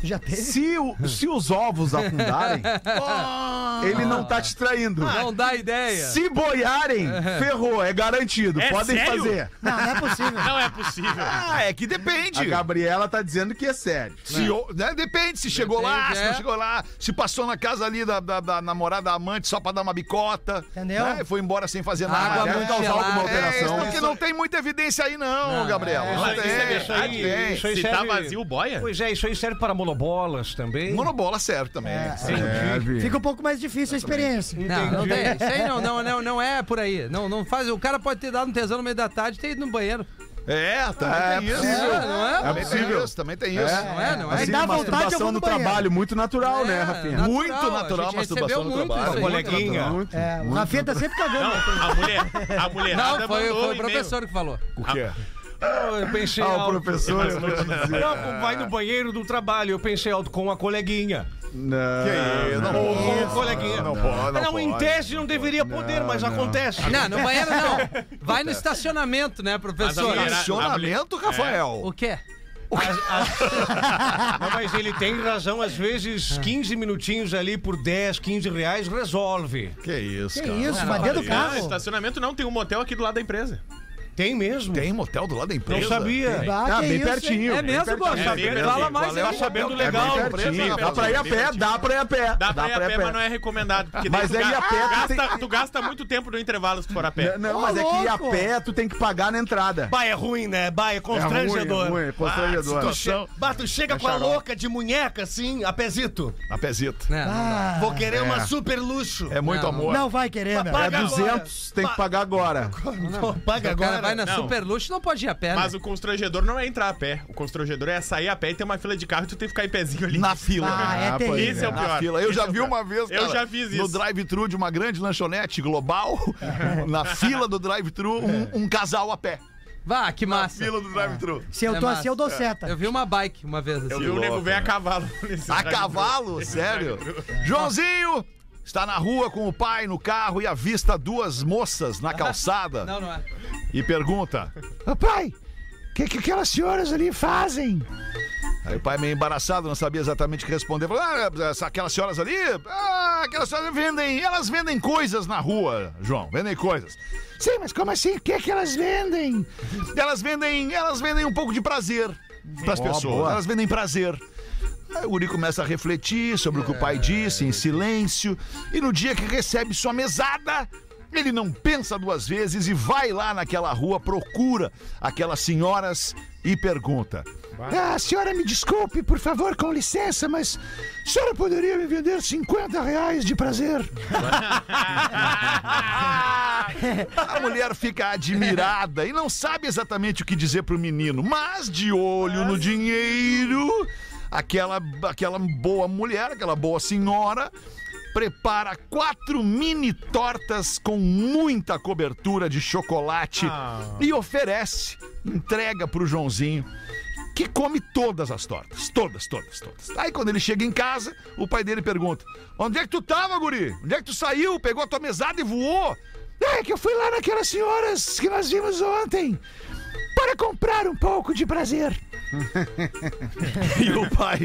Speaker 16: Já teve?
Speaker 15: Se, o- se os ovos afundarem, ele não tá te traindo.
Speaker 13: Não dá ideia.
Speaker 15: Se boiarem, ferrou, é garantido.
Speaker 18: É
Speaker 15: Podem
Speaker 18: sério?
Speaker 15: fazer.
Speaker 16: Não, não é possível.
Speaker 18: Não é possível.
Speaker 14: Ah, é que
Speaker 15: A
Speaker 14: depende.
Speaker 15: Gabriela tá dizendo que é sério.
Speaker 14: Se o- né, depende se chegou lá, se não
Speaker 13: é.
Speaker 14: chegou lá, se passou na casa ali da, da, da namorada amante só pra dar uma bicota.
Speaker 16: Entendeu?
Speaker 14: né, foi embora sem fazer
Speaker 13: Água
Speaker 14: nada.
Speaker 13: muito
Speaker 14: Deve causar
Speaker 13: gelada.
Speaker 14: alguma
Speaker 15: É,
Speaker 14: alteração.
Speaker 15: isso-
Speaker 14: porque não tem muita evidência aí, não, Gabriel.
Speaker 17: É,
Speaker 14: não
Speaker 17: isso
Speaker 14: tem.
Speaker 17: isso aí-
Speaker 14: tem.
Speaker 17: isso aí
Speaker 18: Se
Speaker 17: serve-
Speaker 18: tá vazio, boia?
Speaker 17: Pois é, isso aí serve para monobolas também.
Speaker 14: Monobola serve também.
Speaker 15: Serve.
Speaker 16: Fica um pouco mais difícil a experiência.
Speaker 13: Não, não tem. Isso aí não, não, não, não é por aí. Não, não faz. O cara pode ter dado um tesão no meio da tarde e ter ido no banheiro.
Speaker 14: É, também
Speaker 15: É
Speaker 14: tem isso.
Speaker 13: É, não é?
Speaker 14: Também
Speaker 15: É
Speaker 14: tem
Speaker 15: possível.
Speaker 14: isso, também tem isso.
Speaker 13: Não é, não é?
Speaker 15: Assim,
Speaker 16: dá
Speaker 15: masturbação
Speaker 16: no banheiro.
Speaker 15: trabalho, muito natural, né,
Speaker 13: É,
Speaker 15: Rafinha?
Speaker 13: natural,
Speaker 14: Muito
Speaker 13: a
Speaker 14: natural a masturbação no
Speaker 13: muito
Speaker 14: trabalho.
Speaker 13: isso.
Speaker 17: Coleguinha.
Speaker 15: Muito,
Speaker 16: É, o
Speaker 15: muito.
Speaker 16: Rafinha tá sempre cagando.
Speaker 18: Não, a mulher, a mulherada
Speaker 13: Não, foi, foi o professor que falou.
Speaker 15: O quê?
Speaker 17: Não, eu pensei
Speaker 15: Ah, o
Speaker 17: alto.
Speaker 15: professor, eu vou te dizer.
Speaker 17: Não, vai no banheiro do trabalho. Eu pensei alto com a coleguinha.
Speaker 15: Não.
Speaker 14: Que isso? Não
Speaker 17: Ô,
Speaker 14: pode.
Speaker 17: ô, coleguinha.
Speaker 14: Não pode, não
Speaker 17: Não, em
Speaker 14: pode.
Speaker 17: tese não deveria poder, mas acontece.
Speaker 13: Não, no banheiro não. Vai no estacionamento, né, professor?
Speaker 14: Estacionamento, Rafael?
Speaker 13: O quê?
Speaker 17: Não, mas ele tem razão, às vezes 15 minutinhos ali por 10, 15 reais resolve.
Speaker 14: Que isso,
Speaker 16: Que
Speaker 14: cara.
Speaker 16: isso,
Speaker 18: Não,
Speaker 16: mas dentro do
Speaker 18: não,
Speaker 16: carro.
Speaker 18: estacionamento não, tem um motel aqui do lado da empresa.
Speaker 17: Tem mesmo?
Speaker 14: Tem motel do lado da empresa?
Speaker 17: Não sabia.
Speaker 16: Ah,
Speaker 15: Ah,
Speaker 16: que
Speaker 15: bem
Speaker 16: isso,
Speaker 15: pertinho.
Speaker 13: É mesmo?
Speaker 18: É, bem
Speaker 13: Fala mais
Speaker 18: é
Speaker 13: aí.
Speaker 18: o sabendo
Speaker 15: É
Speaker 18: legal.
Speaker 15: bem pertinho. Dá pra ir a pé, dá pra ir a pé.
Speaker 18: Dá pra ir a pé, mas não é recomendado.
Speaker 15: Mas aí
Speaker 18: ga-
Speaker 15: a pé tu
Speaker 18: gasta,
Speaker 15: tem-
Speaker 18: tu gasta muito tempo no intervalo se tu for a pé.
Speaker 15: Não, mas é que ir a pé tu tem que pagar na entrada.
Speaker 17: Bah, é ruim, né? Bah, é constrangedor.
Speaker 15: É ruim, é ruim, é constrangedor.
Speaker 17: Tu che- Bah, tu chega
Speaker 15: É
Speaker 17: com a louca de munheca, assim, a pezito.
Speaker 14: A pezito.
Speaker 13: Dá.
Speaker 17: Vou querer
Speaker 15: É.
Speaker 17: uma super luxo.
Speaker 14: É muito amor.
Speaker 16: Não vai querer, meu.
Speaker 15: É
Speaker 17: agora.
Speaker 15: 200, tem que pagar agora.
Speaker 17: Não, paga agora.
Speaker 13: Vai na
Speaker 18: Não.
Speaker 13: Super Luxo não pode ir a pé,
Speaker 18: Mas
Speaker 13: né?
Speaker 18: o constrangedor não é entrar a pé. O constrangedor é sair a pé e ter uma fila de carro e tu tem que ficar em pezinho ali.
Speaker 14: Na fila.
Speaker 16: Ah, é
Speaker 15: Ah,
Speaker 16: terrível.
Speaker 18: Esse é o
Speaker 14: Na
Speaker 18: pior.
Speaker 14: fila. Eu já
Speaker 18: é
Speaker 14: vi uma vez,
Speaker 18: Eu
Speaker 14: cara,
Speaker 18: já fiz
Speaker 14: no
Speaker 18: isso.
Speaker 14: drive-thru de uma grande lanchonete global, na fila do drive-thru, um, um casal a pé.
Speaker 13: Vá, que
Speaker 14: Na
Speaker 13: massa.
Speaker 14: fila do drive-thru.
Speaker 16: Se eu
Speaker 13: É
Speaker 16: tô
Speaker 13: massa.
Speaker 16: assim, eu dou seta.
Speaker 13: Eu vi uma bike uma vez assim.
Speaker 18: Eu vi o nego velho a cavalo. nesse
Speaker 14: A cavalo? Sério? Joãozinho está na rua com o pai no carro e avista duas moças na calçada
Speaker 13: Não, não é.
Speaker 14: e pergunta:
Speaker 21: pai, o que, que aquelas senhoras ali fazem?
Speaker 14: Aí o pai meio embaraçado, não sabia exatamente o que responder. Falou, ah, essa- aquelas senhoras ali, ah, aquelas senhoras vendem, elas vendem coisas na rua, João, vendem coisas.
Speaker 21: Sim, mas como assim? O que que elas vendem?
Speaker 14: Elas vendem, elas vendem um pouco de prazer para as pessoas.
Speaker 15: boa.
Speaker 14: Elas vendem prazer. Aí o Uri começa a refletir sobre o que o pai disse em silêncio e no dia que recebe sua mesada, ele não pensa duas vezes e vai lá naquela rua, procura aquelas senhoras e pergunta:
Speaker 21: Ah, senhora, me desculpe, por favor, com licença, mas a senhora poderia me vender 50 reais de prazer?
Speaker 14: A mulher fica admirada e não sabe exatamente o que dizer pro menino, mas de olho no dinheiro, aquela, aquela boa mulher, aquela boa senhora, prepara quatro mini tortas com muita cobertura de chocolate e oferece, entrega pro Joãozinho. Que come todas as tortas. Todas, todas, todas. Aí quando ele chega em casa, o pai dele pergunta: Onde é que tu tava, guri? Onde é que tu saiu? Pegou a tua mesada e voou?
Speaker 21: É que eu fui lá naquelas senhoras que nós vimos ontem para comprar um pouco de prazer.
Speaker 14: E o pai,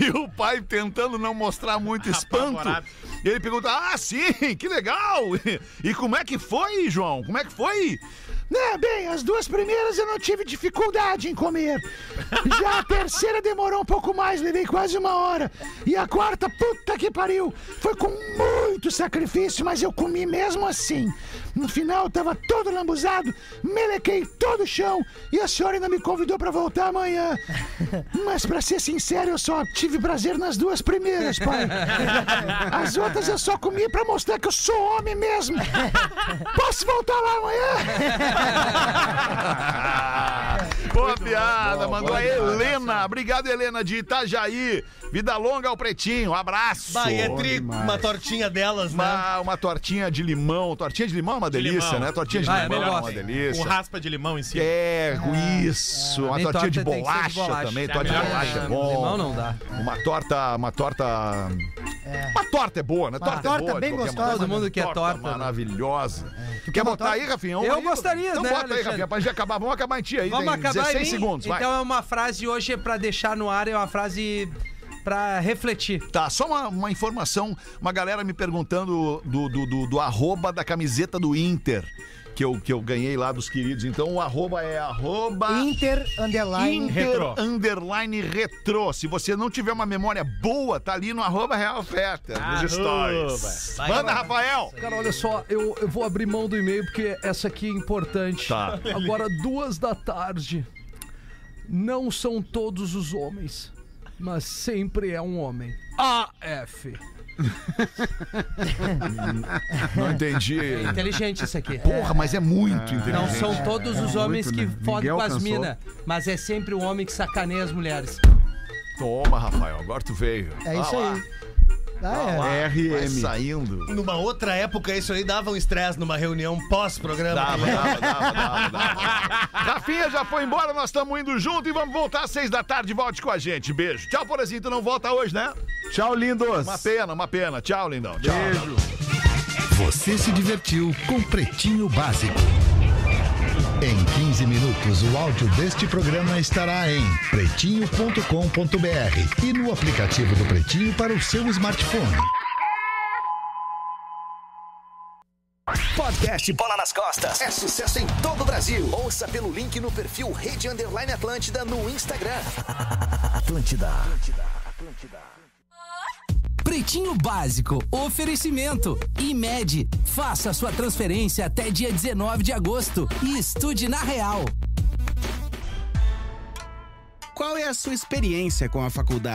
Speaker 14: e o pai tentando não mostrar muito espanto. Ele pergunta: Ah, sim, que legal! E como é que foi, João? Como é que foi?
Speaker 21: Né, bem, as duas primeiras eu não tive dificuldade em comer. Já a terceira demorou um pouco mais, levei quase uma hora. E a quarta, puta que pariu, foi com muito sacrifício, mas eu comi mesmo assim. No final, tava todo lambuzado, melequei todo o chão e a senhora ainda me convidou pra voltar amanhã. Mas pra ser sincero, eu só tive prazer nas duas primeiras, pai. As outras eu só comi pra mostrar que eu sou homem mesmo. Posso voltar lá amanhã?
Speaker 14: Boa piada, mandou a Helena. Obrigado, Helena, de Itajaí. Vida longa ao pretinho. Um abraço.
Speaker 17: Bah, e entre uma tortinha delas, né?
Speaker 14: Uma, uma tortinha de limão. Tortinha de limão é uma
Speaker 18: De
Speaker 14: delícia,
Speaker 18: limão.
Speaker 14: né? Tortinha de
Speaker 18: Ah, é
Speaker 14: limão é
Speaker 18: melhor.
Speaker 14: uma delícia.
Speaker 18: Com raspa de limão em cima.
Speaker 14: É, isso. Uma
Speaker 13: Nem
Speaker 14: tortinha de
Speaker 13: torta que ser de
Speaker 14: bolacha,
Speaker 13: bolacha.
Speaker 14: também.
Speaker 13: É
Speaker 14: torta de bolacha é
Speaker 13: É,
Speaker 14: bom.
Speaker 13: limão não dá.
Speaker 14: Uma torta, uma torta... Uma torta é boa, né?
Speaker 16: Uma
Speaker 14: Torta,
Speaker 16: torta
Speaker 14: é boa. de
Speaker 16: bem gostosa.
Speaker 13: Todo mundo quer torta, né?
Speaker 14: Maravilhosa. Tu quer botar aí, Rafinha?
Speaker 13: Eu
Speaker 14: Aí,
Speaker 13: gostaria,
Speaker 14: então
Speaker 13: né,
Speaker 14: bota aí? Rafinha, pra gente acabar. Vamos acabar em ti aí.
Speaker 13: Vamos acabar
Speaker 14: 16
Speaker 13: em mim?
Speaker 14: segundos, vai.
Speaker 13: Então é uma frase hoje pra deixar no ar, é uma frase pra refletir.
Speaker 14: Tá, só uma, uma informação, uma galera me perguntando do, do, do, do arroba da camiseta do Inter, que eu, que eu ganhei lá dos queridos. Então o arroba é arroba...
Speaker 16: Inter, underline,
Speaker 14: Inter
Speaker 16: retrô.
Speaker 14: underline retrô. Se você não tiver uma memória boa, tá ali no arroba Real Oferta, nos stories.
Speaker 17: Vai,
Speaker 14: Manda,
Speaker 17: vai.
Speaker 14: Rafael!
Speaker 23: Cara, olha só, eu, eu vou abrir mão do e-mail porque essa aqui é importante.
Speaker 14: Tá.
Speaker 23: Agora, duas da tarde. Não são todos os homens, mas sempre é um homem. AF.
Speaker 14: Não entendi.
Speaker 13: É inteligente isso aqui.
Speaker 14: Porra, mas é muito inteligente.
Speaker 13: Não são todos os homens
Speaker 15: muito,
Speaker 13: que
Speaker 15: né?
Speaker 13: fodem
Speaker 15: Ninguém
Speaker 13: com as
Speaker 15: alcançou.
Speaker 13: minas, mas é sempre o homem que sacaneia as mulheres.
Speaker 14: Toma, Rafael, agora tu veio.
Speaker 16: É isso
Speaker 14: lá.
Speaker 16: aí.
Speaker 14: Ah
Speaker 16: Ah,
Speaker 14: lá,
Speaker 16: é.
Speaker 14: Vai
Speaker 15: RM.
Speaker 14: saindo.
Speaker 17: Numa outra época, isso aí dava um estresse numa reunião pós-programa.
Speaker 14: Dava, dava, dava, dava, dava. Rafinha já foi embora, nós estamos indo junto e vamos voltar às seis da tarde. Volte com a gente. Beijo. Tchau, Porazinho. Tu não volta hoje, né?
Speaker 15: Tchau, lindos.
Speaker 14: Uma pena, uma pena. Tchau, lindão. Tchau.
Speaker 15: Beijo.
Speaker 22: Você se divertiu com Pretinho Básico. Em 15 minutos, o áudio deste programa estará em pretinho.com.br e no aplicativo do Pretinho para o seu smartphone.
Speaker 2: Podcast Bola nas Costas. É sucesso em todo o Brasil. Ouça pelo link no perfil Rede Underline Atlântida no Instagram. Atlântida.
Speaker 7: Pretinho Básico, oferecimento. IMED, faça sua transferência até dia 19 de agosto e estude na Real.
Speaker 12: Qual é a sua experiência com a faculdade?